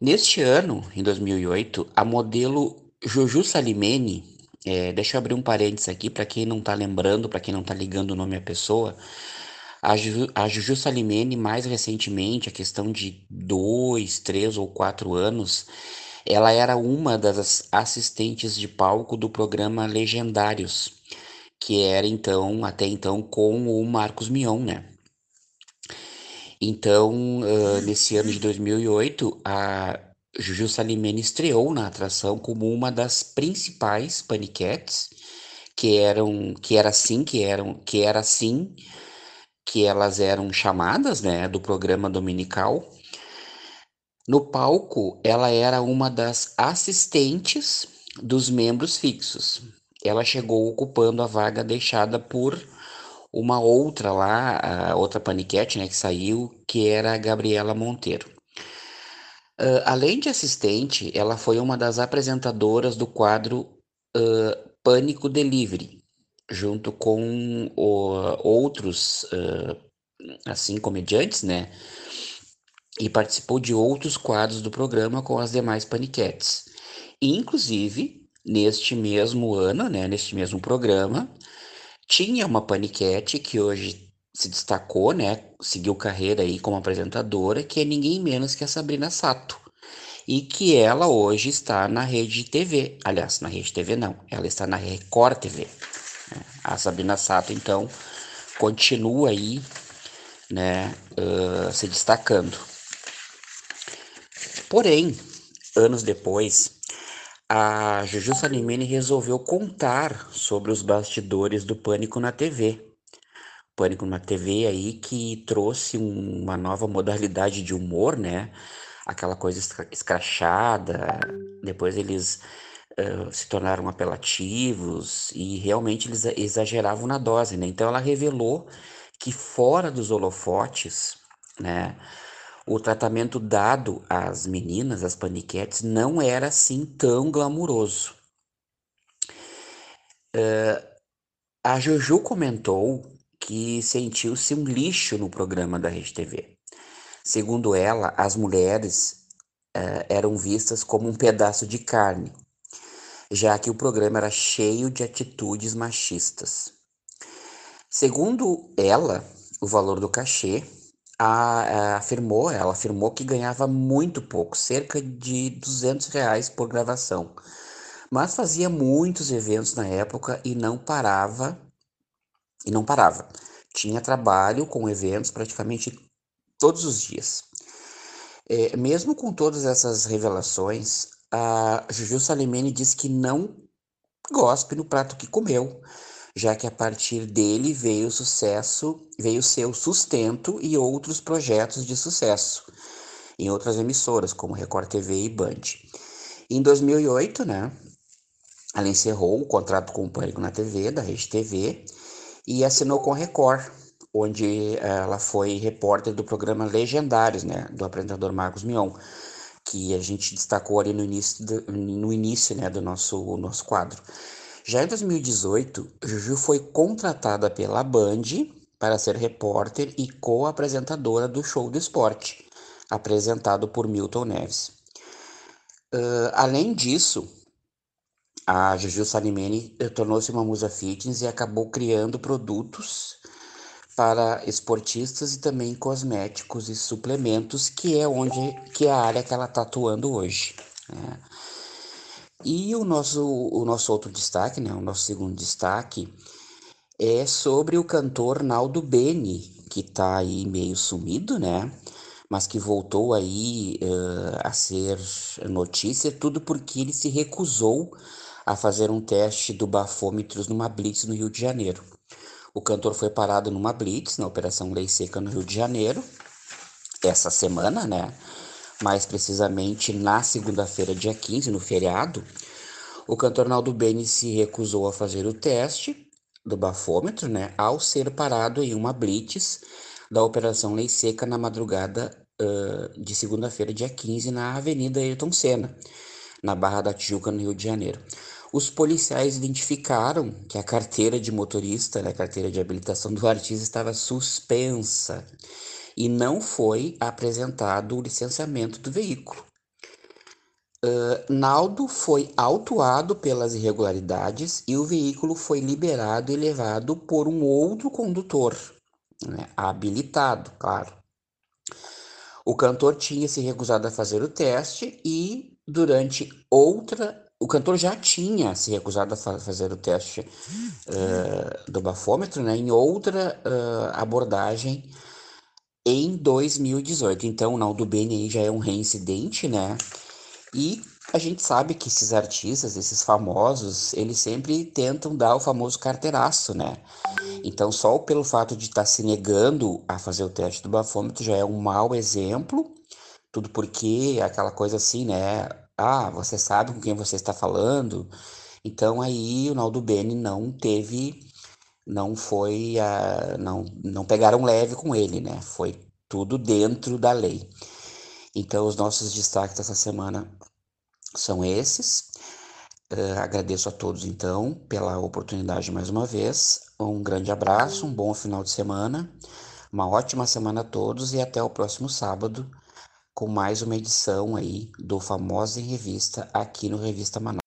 K: Neste ano, em 2008, a modelo Juju Salimene é, deixa eu abrir um parênteses aqui para quem não está lembrando, para quem não está ligando o nome à pessoa. A, Ju, a Juju Salimene, mais recentemente, a questão de dois, três ou quatro anos, ela era uma das assistentes de palco do programa Legendários, que era então, até então, com o Marcos Mion, né? Então, uh, nesse ano de 2008, a Juju Salimene estreou na atração como uma das principais paniquetes, que eram, que era assim, que eram, que era assim, que elas eram chamadas, né, do programa dominical. No palco, ela era uma das assistentes dos membros fixos. Ela chegou ocupando a vaga deixada por uma outra lá, outra paniquete, né, que saiu, que era a Gabriela Monteiro. Uh, além de assistente, ela foi uma das apresentadoras do quadro uh, Pânico Delivery, junto com outros, uh, assim, comediantes, né? E participou de outros quadros do programa com as demais paniquetes. Inclusive, neste mesmo ano, né, neste mesmo programa, tinha uma paniquete que hoje se destacou, né? Seguiu carreira aí como apresentadora, que é ninguém menos que a Sabrina Sato. E que ela hoje está na rede TV. Aliás, na rede TV não, ela está na Record TV. A Sabrina Sato, então, continua aí, né, uh, se destacando. Porém, anos depois, a Juju Salimene resolveu contar sobre os bastidores do Pânico na TV Pânico na TV aí que trouxe uma nova modalidade de humor, né? Aquela coisa escrachada, depois eles uh, se tornaram apelativos e realmente eles exageravam na dose, né? Então ela revelou que fora dos holofotes, né? O tratamento dado às meninas, às paniquetes, não era assim tão glamuroso. Uh, a Juju comentou que sentiu-se um lixo no programa da Rede TV. Segundo ela, as mulheres uh, eram vistas como um pedaço de carne, já que o programa era cheio de atitudes machistas. Segundo ela, o valor do cachê a, a, afirmou, ela afirmou que ganhava muito pouco, cerca de 200 reais por gravação, mas fazia muitos eventos na época e não parava e não parava. Tinha trabalho com eventos praticamente todos os dias. É, mesmo com todas essas revelações, a Juju Salimene diz que não gospe no prato que comeu, já que a partir dele veio o sucesso, veio seu sustento e outros projetos de sucesso em outras emissoras, como Record TV e Band. Em 2008, né, ela encerrou o contrato com o Pânico na TV, da Rede TV, e assinou com Record, onde ela foi repórter do programa Legendários, né, do apresentador Marcos Mion, que a gente destacou ali no início, do, no início né, do nosso, nosso quadro. Já em 2018, Juju foi contratada pela Band para ser repórter e co-apresentadora do Show do Esporte, apresentado por Milton Neves. Uh, além disso, a Juju Salimene tornou-se uma musa fitness e acabou criando produtos para esportistas e também cosméticos e suplementos, que é onde que é a área que ela está atuando hoje. Né? E o nosso, o nosso outro destaque, né, o nosso segundo destaque, é sobre o cantor Naldo Beni, que está aí meio sumido, né? Mas que voltou aí uh, a ser notícia, tudo porque ele se recusou a fazer um teste do bafômetros numa blitz no Rio de Janeiro. O cantor foi parado numa blitz, na Operação Lei Seca no Rio de Janeiro, essa semana, né? Mais precisamente na segunda-feira, dia 15, no feriado. O cantor Naldo Beni se recusou a fazer o teste do bafômetro, né? Ao ser parado em uma blitz da Operação Lei Seca na madrugada uh, de segunda-feira, dia 15, na Avenida Ayrton Senna, na Barra da Tijuca, no Rio de Janeiro. Os policiais identificaram que a carteira de motorista, né, a carteira de habilitação do artista estava suspensa e não foi apresentado o licenciamento do veículo. Uh, Naldo foi autuado pelas irregularidades e o veículo foi liberado e levado por um outro condutor, né, habilitado, claro. O cantor tinha se recusado a fazer o teste e, durante outra o cantor já tinha se recusado a fazer o teste uh, do bafômetro né, em outra uh, abordagem em 2018. Então, o Naldo Bene já é um reincidente, né? E a gente sabe que esses artistas, esses famosos, eles sempre tentam dar o famoso carteiraço, né? Então, só pelo fato de estar tá se negando a fazer o teste do bafômetro já é um mau exemplo. Tudo porque aquela coisa assim, né? Ah, você sabe com quem você está falando. Então, aí o Naldo Bene não teve, não foi, uh, não, não pegaram leve com ele, né? Foi tudo dentro da lei. Então, os nossos destaques dessa semana são esses. Uh, agradeço a todos, então, pela oportunidade mais uma vez. Um grande abraço, um bom final de semana, uma ótima semana a todos e até o próximo sábado com mais uma edição aí do Famosa em Revista aqui no Revista Manaus.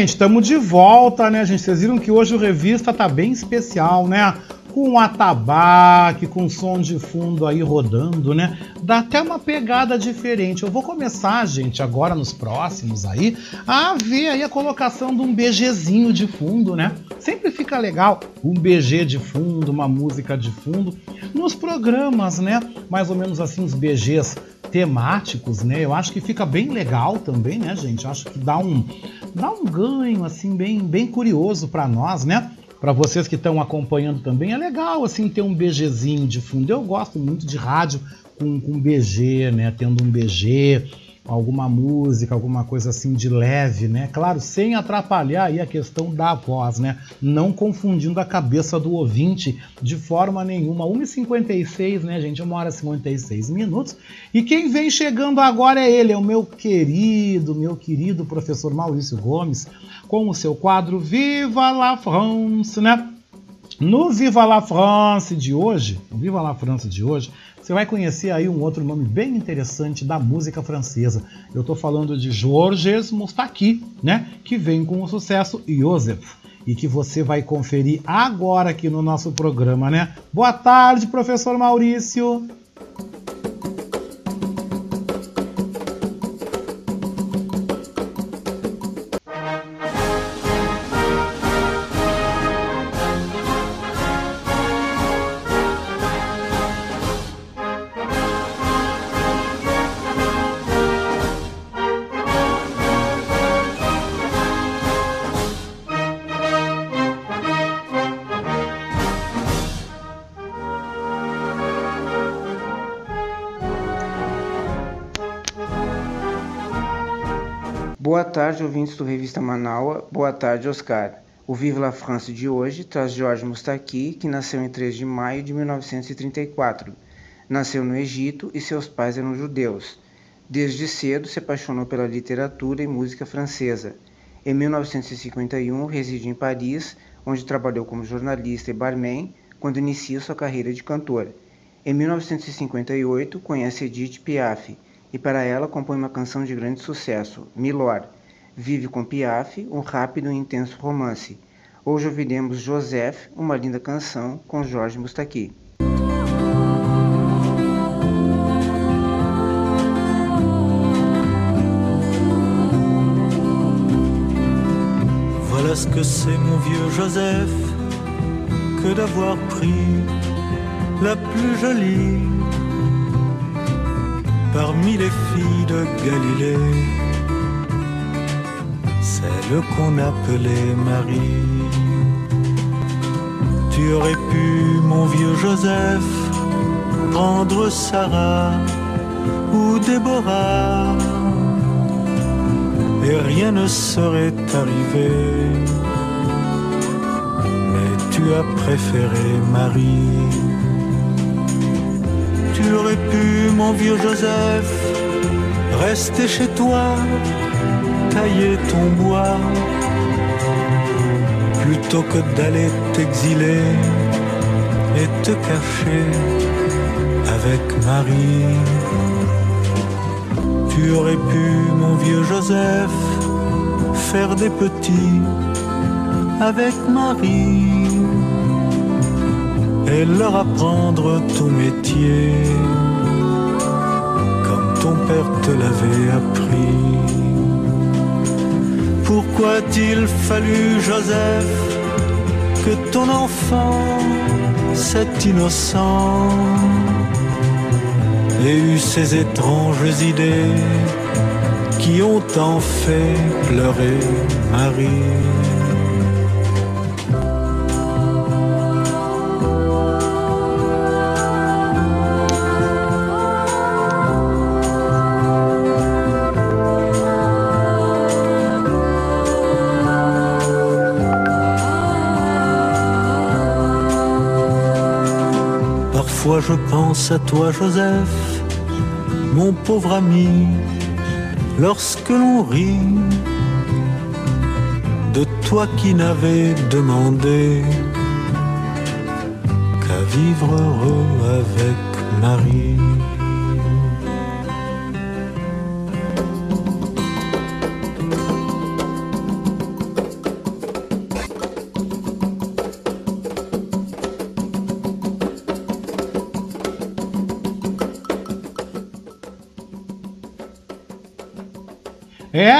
A: Gente, estamos de volta, né, gente? Vocês viram que hoje o revista tá bem especial, né? Com atabaque, com som de fundo aí rodando, né? Dá até uma pegada diferente. Eu vou começar, gente, agora nos próximos aí, a ver aí a colocação de um BGzinho de fundo, né? Sempre fica legal um BG de fundo, uma música de fundo. Nos programas, né? Mais ou menos assim, os BGs temáticos, né? Eu acho que fica bem legal também, né, gente? Eu acho que dá um, dá um ganho assim bem, bem curioso para nós, né? Para vocês que estão acompanhando também, é legal assim ter um BGzinho de fundo. Eu gosto muito de rádio com, com BG, né? Tendo um BG, alguma música, alguma coisa assim de leve, né? Claro, sem atrapalhar aí a questão da voz, né? Não confundindo a cabeça do ouvinte de forma nenhuma. 1h56, né, gente? Uma hora e 56 minutos. E quem vem chegando agora é ele, é o meu querido, meu querido professor Maurício Gomes, com o seu quadro Viva la France, né? No Viva la France de hoje, no Viva la France de hoje, você vai conhecer aí um outro nome bem interessante da música francesa. Eu estou falando de Georges Moustaki, né? Que vem com o sucesso Joseph e que você vai conferir agora aqui no nosso programa, né? Boa tarde, professor Maurício.
L: Tarde, ouvintes do Revista Manaua. Boa tarde, Oscar. O Vive la France de hoje traz Georges Moustaki, que nasceu em 3 de maio de 1934. Nasceu no Egito e seus pais eram judeus. Desde cedo se apaixonou pela literatura e música francesa. Em 1951 reside em Paris, onde trabalhou como jornalista e barman, quando inicia sua carreira de cantor. Em 1958 conhece Edith Piaf, e para ela compõe uma canção de grande sucesso, Milor. Vive com Piaf, um rápido e intenso romance. Hoje ouviremos Joseph, uma linda canção, com Jorge Mustaki.
M: Voilà ce que c'est mon vieux Joseph, que d'avoir pris la plus jolie parmi les filles de Galilée, celle qu'on appelait Marie. Tu aurais pu, mon vieux Joseph, prendre Sarah ou Déborah, et rien ne serait arrivé. Mais tu as préféré Marie tu aurais pu, mon vieux Joseph, rester chez toi, tailler ton bois, plutôt que d'aller t'exiler et te cacher avec Marie. Tu aurais pu, mon vieux Joseph, faire des petits avec Marie et leur apprendre ton métier comme ton père te l'avait appris. Pourquoi a-t-il fallu, Joseph, que ton enfant, cet innocent, ait eu ces étranges idées qui ont tant fait pleurer Marie? Je pense à toi Joseph, mon pauvre ami, lorsque l'on rit de toi qui n'avais demandé qu'à vivre heureux avec Marie.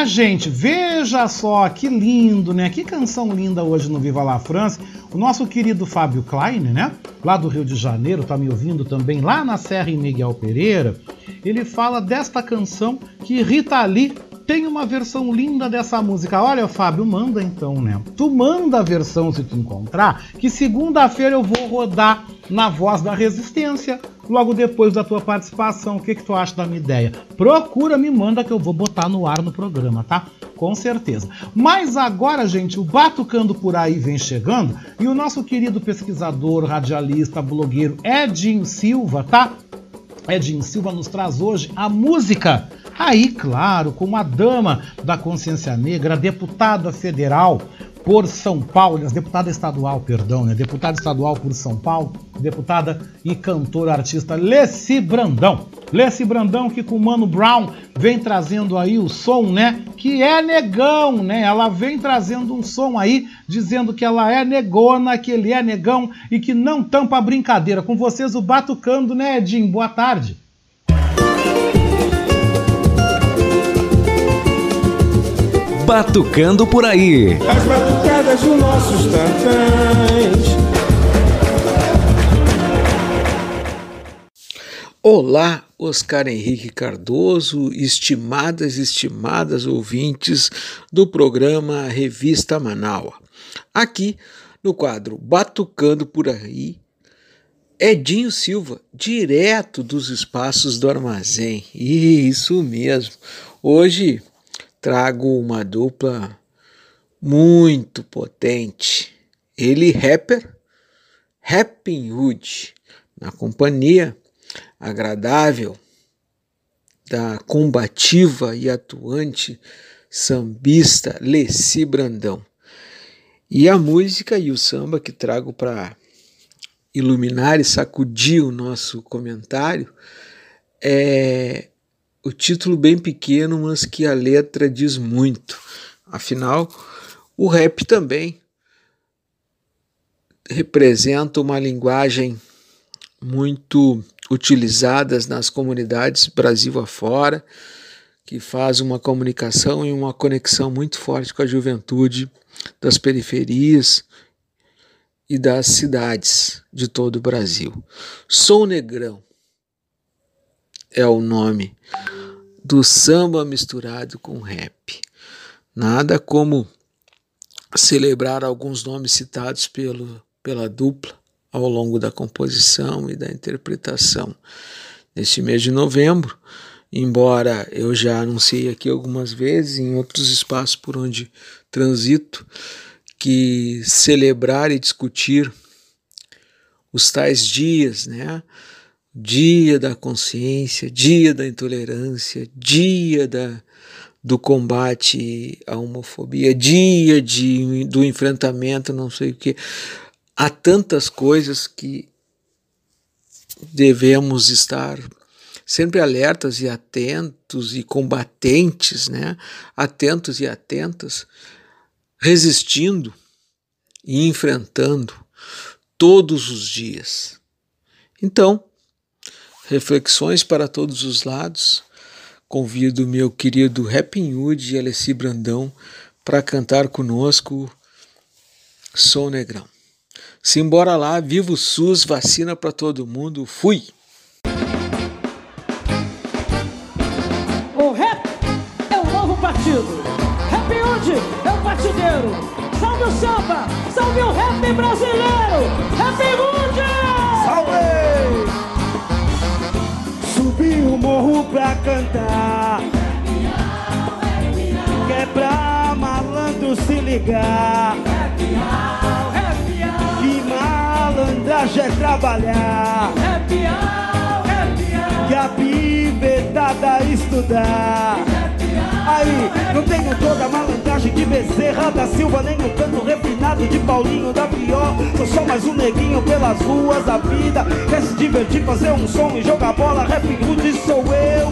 A: É, gente, veja só que lindo, né? Que canção linda hoje no Viva La France. O nosso querido Fábio Klein, né? Lá do Rio de Janeiro, tá me ouvindo também lá na Serra em Miguel Pereira. Ele fala desta canção que Rita Lee tem uma versão linda dessa música. Olha, Fábio, manda então, né? Tu manda a versão se tu encontrar, que segunda-feira eu vou rodar na Voz da Resistência, logo depois da tua participação. O que, que tu acha da minha ideia? Procura, me manda que eu vou botar no ar no programa, tá? Com certeza. Mas agora, gente, o Batucando por aí vem chegando e o nosso querido pesquisador, radialista, blogueiro Edinho Silva, tá? Edinho Silva nos traz hoje a música. Aí, claro, com uma dama da consciência negra, deputada federal por São Paulo, deputada estadual, perdão, né? Deputada estadual por São Paulo, deputada e cantora artista Leci Brandão. Leci Brandão que com o Mano Brown vem trazendo aí o som, né? Que é negão, né? Ela vem trazendo um som aí dizendo que ela é negona, que ele é negão e que não tampa a brincadeira. Com vocês o Batucando, né, Edinho? Boa tarde.
N: Batucando por aí.
O: Nossos tantãs.
P: Olá, Oscar Henrique Cardoso, estimadas e estimadas ouvintes do programa Revista Manaua. Aqui no quadro Batucando por aí, Edinho Silva, direto dos espaços do armazém. Isso mesmo. Hoje trago uma dupla muito potente. Ele rapper, Rapping Hood, na companhia agradável da combativa e atuante sambista Leci Brandão. E a música e o samba que trago para iluminar e sacudir o nosso comentário é o título bem pequeno, mas que a letra diz muito. Afinal, o rap também representa uma linguagem muito utilizada nas comunidades Brasil afora, que faz uma comunicação e uma conexão muito forte com a juventude das periferias e das cidades de todo o Brasil. Sou Negrão é o nome do samba misturado com rap. Nada como celebrar alguns nomes citados pelo, pela dupla ao longo da composição e da interpretação. Neste mês de novembro, embora eu já anunciei aqui algumas vezes em outros espaços por onde transito, que celebrar e discutir os tais dias, né? dia da consciência, dia da intolerância, dia da, do combate à homofobia, dia de, do enfrentamento, não sei o que. Há tantas coisas que devemos estar sempre alertas e atentos e combatentes, né? Atentos e atentas, resistindo e enfrentando todos os dias. Então, reflexões para todos os lados. Convido meu querido Rapping Hood e Alessi Brandão para cantar conosco Sou Negrão. Simbora lá, viva o SUS, vacina para todo mundo. Fui!
N: O rap é o novo partido. Rap Hood é o partideiro. Salve o samba, salve o rap brasileiro.
O: Morro pra cantar. Que é pra malandro se ligar. Que malandragem é trabalhar. Que a pivetada estudar. Aí, não tenho toda a malandragem de Bezerra da Silva, nem o canto refinado de Paulinho da Pior. Sou só mais um neguinho pelas ruas da vida. Quer se divertir, fazer um som e jogar bola. Rap Hood sou eu,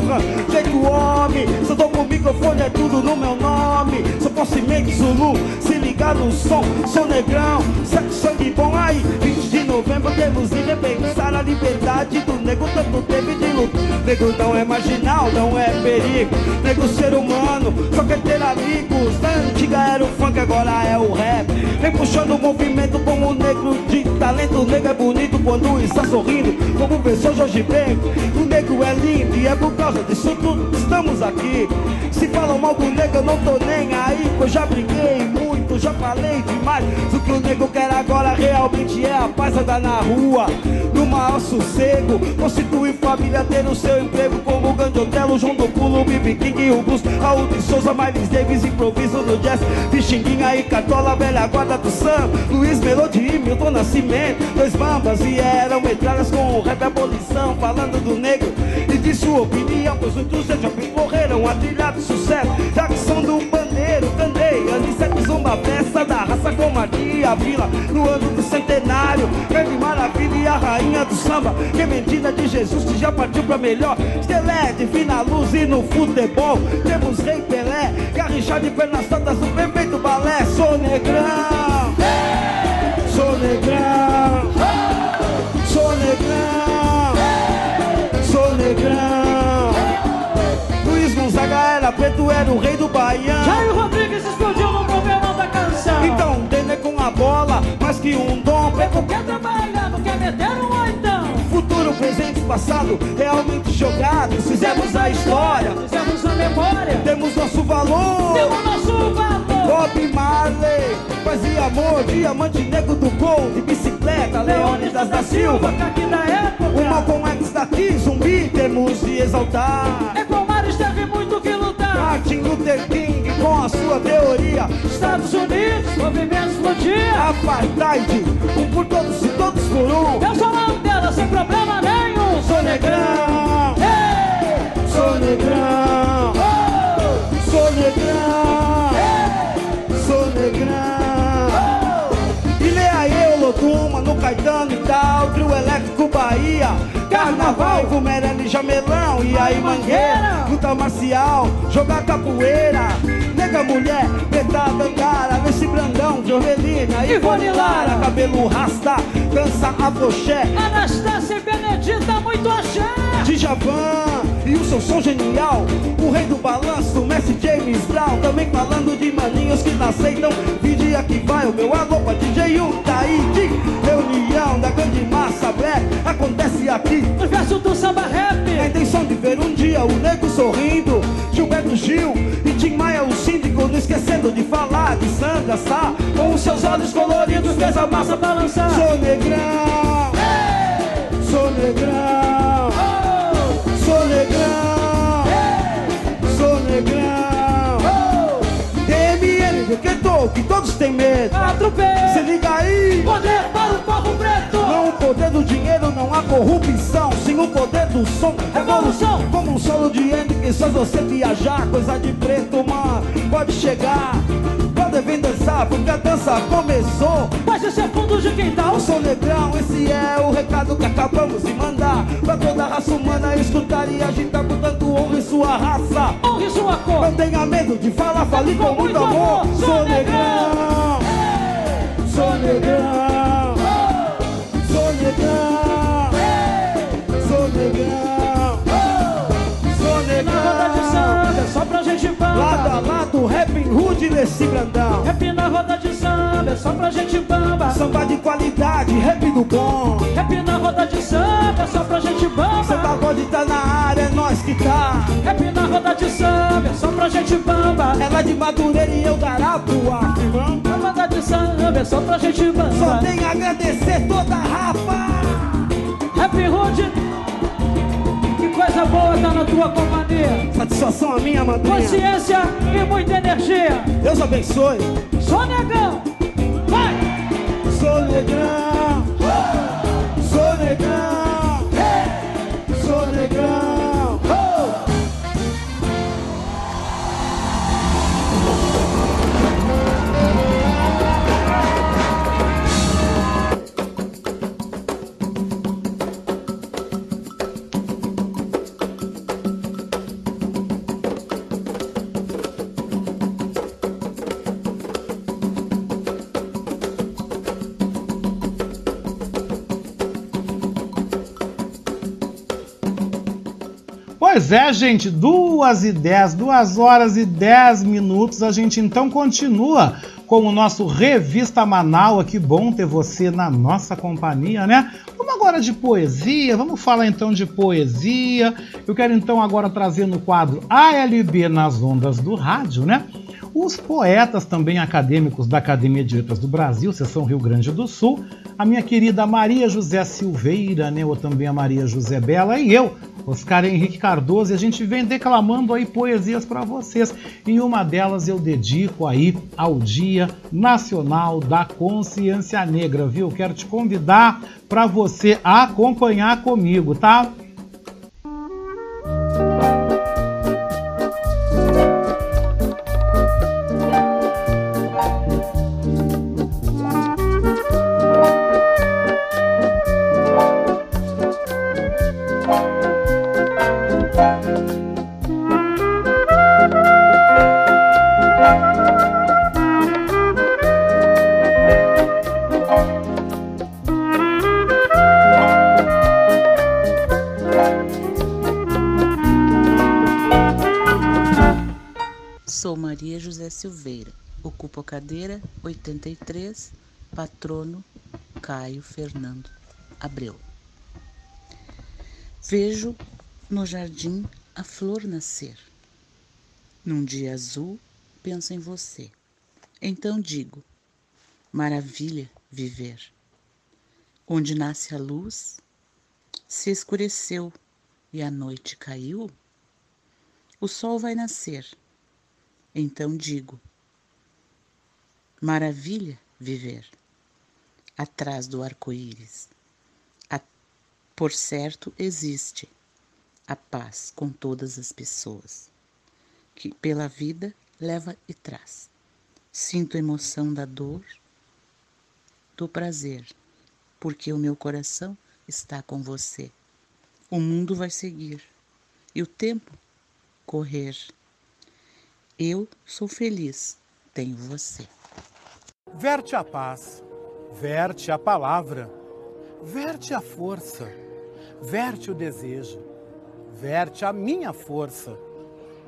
O: feito homem. Se eu tô com o microfone, é tudo no meu nome. Sou possimento Zulu, se ligar no som. Sou negrão, sexo, sangue bom. Aí, 20 de novembro, temos ir repensar a liberdade do nego. Tanto teve de luta. Nego não é marginal, não é perigo. Nego ser humano, só quer ter amigos. Na antiga era o funk, agora é o rap. Vem puxando o movimento como negro de talento. O negro é bonito quando está sorrindo, como professor Jorge Ben. O negro é lindo e é por causa disso tudo estamos aqui. Se falam mal do negro, eu não tô nem aí. Que eu já briguei muito, já falei demais. O que o negro quer agora realmente é a paz andar na rua. No maior sossego, constituir família, ter o seu emprego como o Grande Otelo, João do Pulo, Bibi King, o Blues, Raul de Souza, Miles Davis, improviso no jazz, Pixinguinha e Cartola, velha guarda do Sam, Luiz Melody e Milton Nascimento, dois bambas e eram metralhas com o rap abolição, falando do negro. E de sua opinião, pois muitos já morreram a trilhar de sucesso, da ação do bandeiro, Candei, Zumba, peça da raça com Maria Vila, no ano do centenário, grande maravilha e a rainha do samba, que mentira de Jesus que já partiu pra melhor, Estelé, divina luz e no futebol, temos Rei Pelé, Garrinchar de pernas soltas, o perfeito balé, sou negrão, sou negrão, sou negrão, sou negrão. Luiz Gonzaga era preto, era o rei do Baião.
N: Jair Rodrigues explodiu
O: bola, mais que um dom.
N: Preto quer trabalhar, não quer meter um oitão.
O: Futuro, presente, passado, realmente jogados. Fizemos a história,
N: Fizemos a memória,
O: temos nosso valor.
N: temos nosso valor.
O: Bob Marley, paz e amor, diamante negro do gol, de bicicleta, Leônidas da Silva.
N: Aqui da época,
O: O Malcolm X daqui, zumbi, temos de exaltar.
N: Ecomares
O: Martin Luther King com a sua teoria.
N: Estados Unidos, movimento explodia.
O: Apartheid, um por todos e todos por um.
N: Eu sou Mandela sem problema nenhum.
O: Sou negrão,
N: Ei!
O: sou negrão,
N: Oh!
O: sou negrão, Lotuma, no Caetano e tal, Trio Elétrico Bahia. Carnaval, Vumerelli, Jamelão e aí Mangueira, luta marcial, jogar capoeira, nega mulher, petada, angara, nesse brandão, Jorvelina, Ivone Lara, cabelo rasta, dança afroché,
N: Anastácia e Benedita, muito axé.
O: Djavan e o seu som genial. O rei do balanço, Messi James Brown. Também falando de maninhos que não aceitam. Vide aqui vai o meu alô pra DJ Utaíde Reunião da grande massa black. Acontece aqui.
N: No verso do samba rap.
O: A intenção de ver um dia o nego sorrindo. Gilberto Gil e Tim Maia o síndico Não esquecendo de falar de Sandra Sá. Com os seus olhos coloridos fez a massa balançar. Sou negrão, sou negrão DMN decretou que todos têm medo.
N: Atropelo.
O: Se liga aí.
N: Poder para o povo preto.
O: Não o poder do dinheiro, não há corrupção. Sim o poder do som.
N: Revolução.
O: Como um solo de Hendrix, só você viajar. Coisa de preto, mano. Pode chegar. Pode vir dançar, porque a dança começou.
N: Mas esse é fundo de quintal.
O: Eu sou negrão, esse é o recado que acabamos de mandar. Pra toda a raça humana escutar e agitar, portanto honre sua raça.
N: Honre sua cor.
O: Não tenha medo de falar, fale com muito amor. Sou negrão, sou negrão, sou negrão, sou negrão, sou
N: de
O: negrão.
N: samba, só pra gente bamba.
O: Lado a lado, rap rude nesse grandão.
N: Rap na roda samba, é só pra gente bamba.
O: Samba de qualidade, rap do bom.
N: Rap na roda de samba, é só pra gente bamba.
O: Samba pode tá na área, é nós que tá.
N: Rap na roda de samba, é só pra gente bamba.
O: Ela de Madureira e eu Garapuá, irmão.
N: Na roda de samba, é só pra gente bamba.
O: Só tem a agradecer toda a rapa.
N: Rap que coisa boa tá na tua companhia.
O: Satisfação a minha, madrinha.
N: Consciência e muita energia.
O: Deus abençoe.
N: Sou negão!
O: Sou
A: Pois é, gente, duas e dez, duas horas e dez minutos. A gente então continua com o nosso Revista Manaus. Que bom ter você na nossa companhia, né? Vamos agora de poesia, vamos falar então de poesia. Eu quero então agora trazer no quadro ALB nas ondas do rádio, né? Os poetas também acadêmicos da Academia de Letras do Brasil, seção Rio Grande do Sul, a minha querida Maria José Silveira, né, ou também a Maria José Bela, e eu, Oscar Henrique Cardoso, e a gente vem declamando aí poesias para vocês. E uma delas eu dedico aí ao Dia Nacional da Consciência Negra, viu? Quero te convidar para você acompanhar comigo, tá?
Q: Cadeira 83, patrono Caio Fernando Abreu. Vejo no jardim a flor nascer. Num dia azul, penso em você. Então digo: maravilha viver. Onde nasce a luz, se escureceu e a noite caiu, o sol vai nascer. Então digo: maravilha viver atrás do arco-íris. Por certo, existe a paz com todas as pessoas, que pela vida leva e traz. Sinto emoção da dor, do prazer, porque o meu coração está com você. O mundo vai seguir e o tempo correr. Eu sou feliz, tenho você.
R: Verte a paz, verte a palavra, verte a força, verte o desejo, verte a minha força,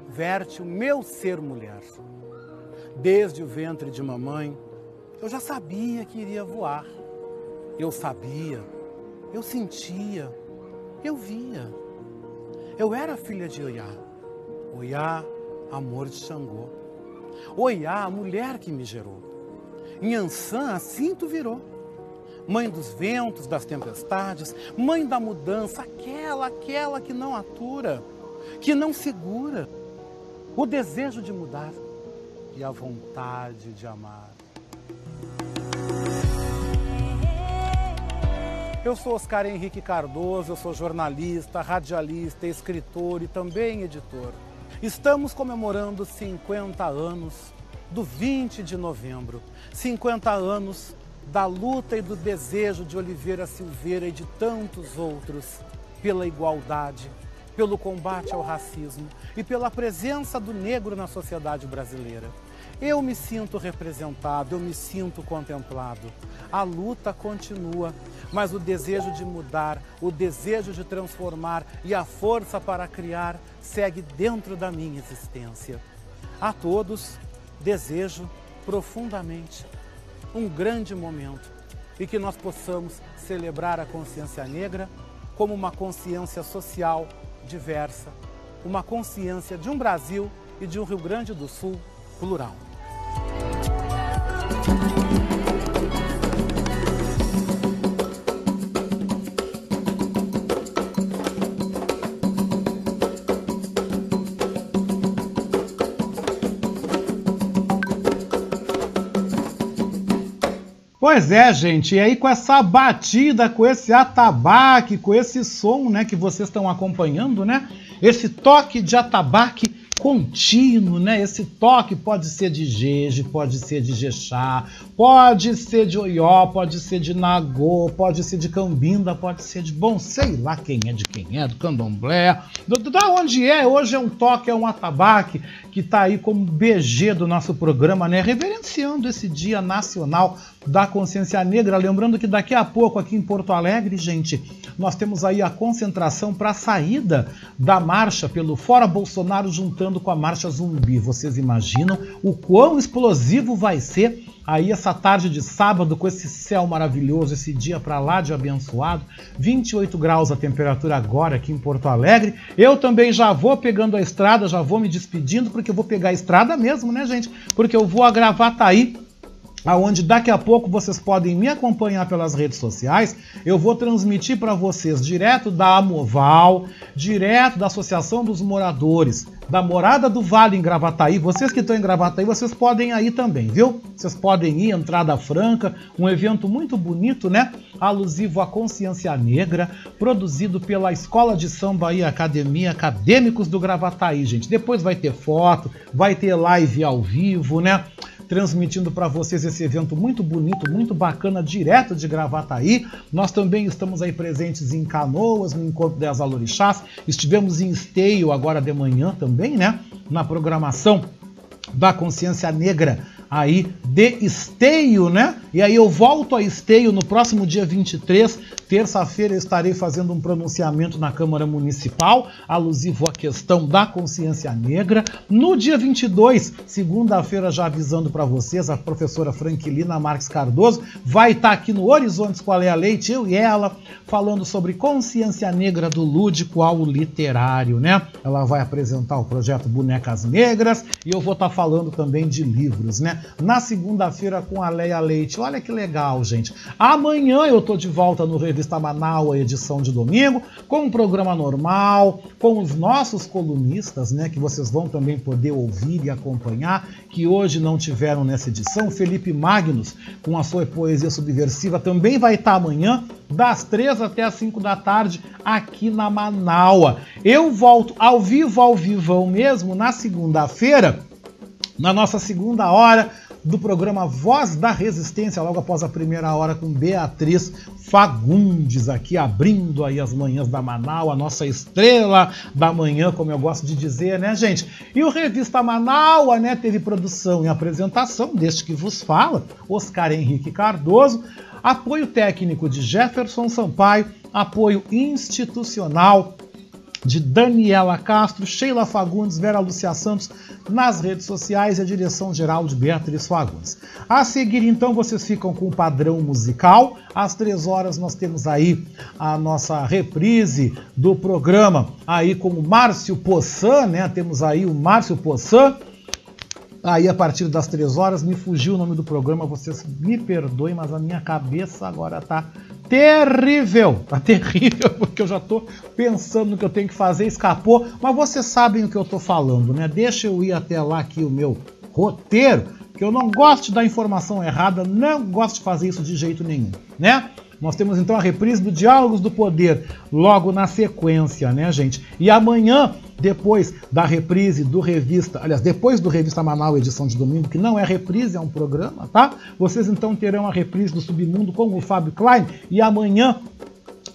R: verte o meu ser mulher. Desde o ventre de mamãe, eu já sabia que iria voar. Eu sabia, eu sentia, eu via. Eu era filha de Oiá. Oiá, amor de Xangô. Oiá, a mulher que me gerou. Inhansã, assim tu virou. Mãe dos ventos, das tempestades, mãe da mudança, aquela, aquela que não atura, que não segura o desejo de mudar e a vontade de amar. Eu sou Oscar Henrique Cardoso, eu sou jornalista, radialista, escritor e também editor. Estamos comemorando 50 anos do 20 de novembro, 50 anos da luta e do desejo de Oliveira Silveira e de tantos outros pela igualdade, pelo combate ao racismo e pela presença do negro na sociedade brasileira. Eu me sinto representado, eu me sinto contemplado. A luta continua, mas o desejo de mudar, o desejo de transformar e a força para criar segue dentro da minha existência. A todos desejo profundamente um grande momento e que nós possamos celebrar a consciência negra como uma consciência social diversa, uma consciência de um Brasil e de um Rio Grande do Sul plural.
A: Pois é, gente, e aí com essa batida, com esse atabaque, com esse som, né, que vocês estão acompanhando, né? Esse toque de atabaque contínuo, né? Esse toque pode ser de Jeje, pode ser de Jexá, pode ser de Oió, pode ser de Nagô, pode ser de Cambinda, pode ser de bom, sei lá quem é de quem é, do Candomblé, do, do, da onde é, hoje é um toque, é um atabaque que está aí como BG do nosso programa, né? Reverenciando esse Dia Nacional da Consciência Negra. Lembrando que daqui a pouco, aqui em Porto Alegre, gente, nós temos aí a concentração para a saída da marcha pelo Fora Bolsonaro juntando com a marcha zumbi. Vocês imaginam o quão explosivo vai ser aí essa tarde de sábado com esse céu maravilhoso, esse dia para lá de abençoado, 28 graus a temperatura agora aqui em Porto Alegre. Eu também já vou pegando a estrada, já vou me despedindo porque eu vou pegar a estrada mesmo, né, gente? Porque eu vou a Gravataí aonde daqui a pouco vocês podem me acompanhar pelas redes sociais. Eu vou transmitir para vocês direto da Amoval, direto da Associação dos Moradores, da Morada do Vale em Gravataí. Vocês que estão em Gravataí, vocês podem ir aí também, viu? Vocês podem ir, entrada franca, um evento muito bonito, né? Alusivo à consciência negra, produzido pela Escola de Samba e Academia Acadêmicos do Gravataí, gente. Depois vai ter foto, vai ter live ao vivo, né? Transmitindo para vocês esse evento muito bonito, muito bacana, direto de Gravataí. Nós também estamos aí presentes em Canoas, no Encontro das Alorixás. Estivemos em Esteio agora de manhã também, né? Na programação da Consciência Negra aí de Esteio, né? E aí eu volto a Esteio no próximo dia 23, terça-feira, estarei fazendo um pronunciamento na Câmara Municipal, alusivo à questão da consciência negra. No dia 22, segunda-feira, já avisando para vocês, a professora Franquilina Marques Cardoso vai estar tá aqui no Horizontes Qual é a Leite, eu e ela, falando sobre consciência negra do lúdico ao literário, né? Ela vai apresentar o projeto Bonecas Negras e eu vou estar tá falando também de livros, né? Na segunda-feira com a Leia Leite. Olha que legal, gente. Amanhã eu tô de volta no Revista Manaus, edição de domingo, com um programa normal, com os nossos colunistas, né, que vocês vão também poder ouvir e acompanhar, que hoje não tiveram nessa edição. Felipe Magnus, com a sua poesia subversiva, também vai estar amanhã, das três até as cinco da tarde, aqui na Manaua. Eu volto ao vivo, ao vivão mesmo, na segunda-feira na nossa segunda hora do programa Voz da Resistência, logo após a primeira hora com Beatriz Fagundes, aqui abrindo aí as manhãs da Manaus, a nossa estrela da manhã, como eu gosto de dizer, né, gente? E o Revista Manaus, né, teve produção e apresentação deste que vos fala, Oscar Henrique Cardoso, apoio técnico de Jefferson Sampaio, apoio institucional de Daniela Castro, Sheila Fagundes, Vera Lucia Santos nas redes sociais e a direção geral de Beatriz Fagundes. A seguir, então, vocês ficam com o padrão musical. Às três horas nós temos aí a nossa reprise do programa aí com o Márcio Poçan, né? Temos aí o Márcio Poçan. Aí, a partir das três horas, me fugiu o nome do programa, vocês me perdoem, mas a minha cabeça agora tá terrível, tá terrível, porque eu já tô pensando no que eu tenho que fazer, escapou, mas vocês sabem o que eu tô falando, né? Deixa eu ir até lá aqui o meu roteiro, que eu não gosto de dar informação errada, não gosto de fazer isso de jeito nenhum, né? Nós temos então a reprise do Diálogos do Poder, logo na sequência, né, gente? E amanhã, depois da reprise do Revista, aliás, depois do Revista Manaus, edição de domingo, que não é reprise, é um programa, tá? Vocês então terão a reprise do Submundo com o Fábio Klein. E amanhã,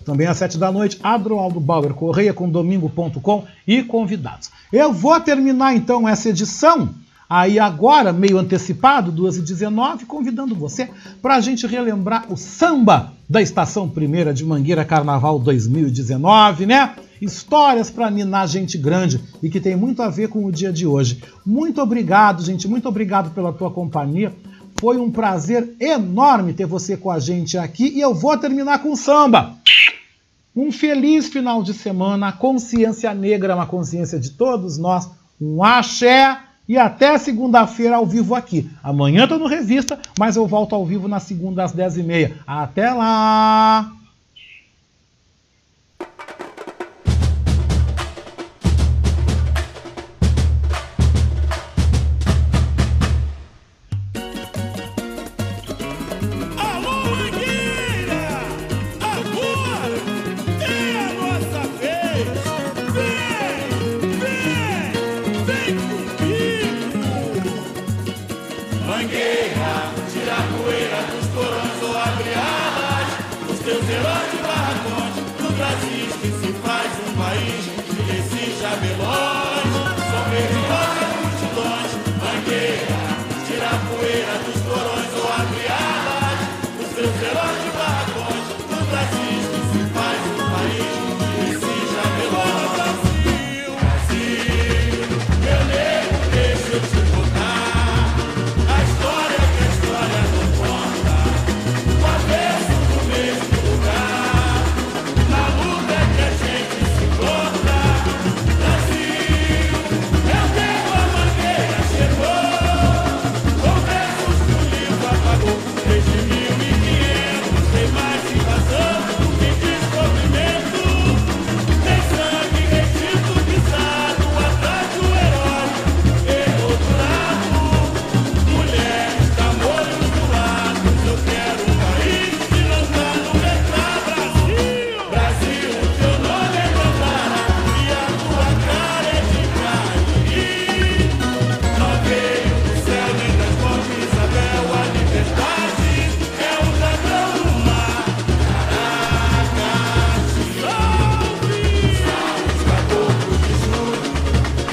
A: também às sete da noite, Adroaldo Bauer Correia com domingo.com e convidados. Eu vou terminar então essa edição aí agora, meio antecipado, 2h19, convidando você para a gente relembrar o samba da Estação Primeira de Mangueira Carnaval 2019, né? Histórias para minar gente grande e que tem muito a ver com o dia de hoje. Muito obrigado, gente, muito obrigado pela tua companhia. Foi um prazer enorme ter você com a gente aqui e eu vou terminar com samba. Um feliz final de semana, a consciência negra é uma consciência de todos nós. Um axé e até segunda-feira ao vivo aqui. Amanhã estou no Revista, mas eu volto ao vivo na segunda às 10h30. Até lá!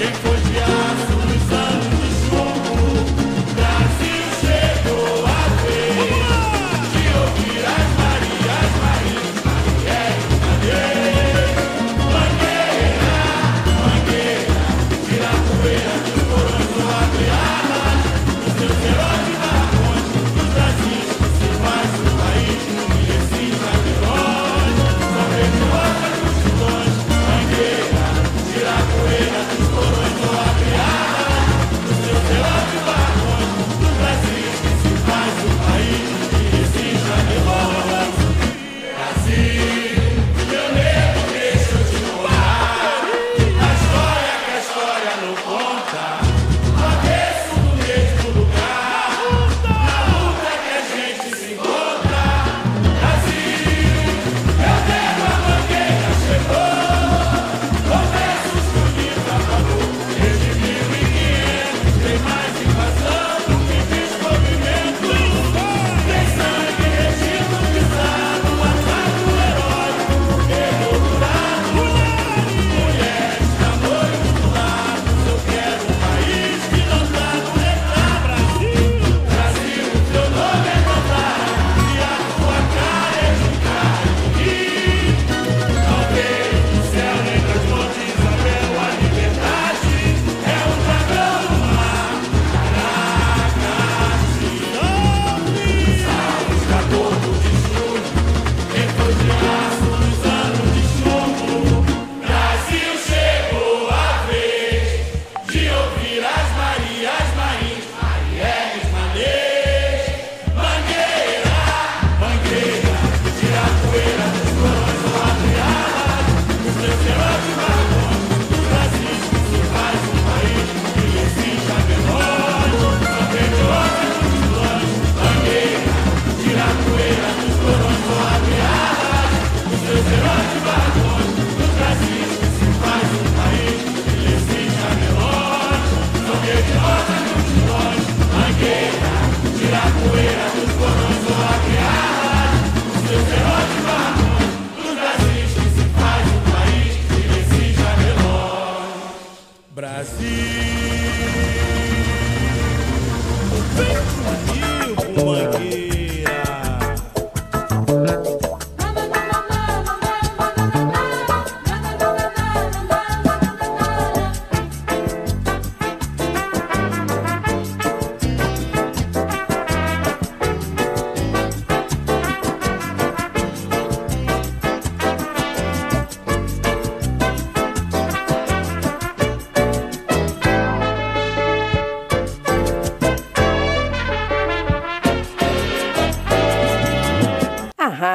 G: Keep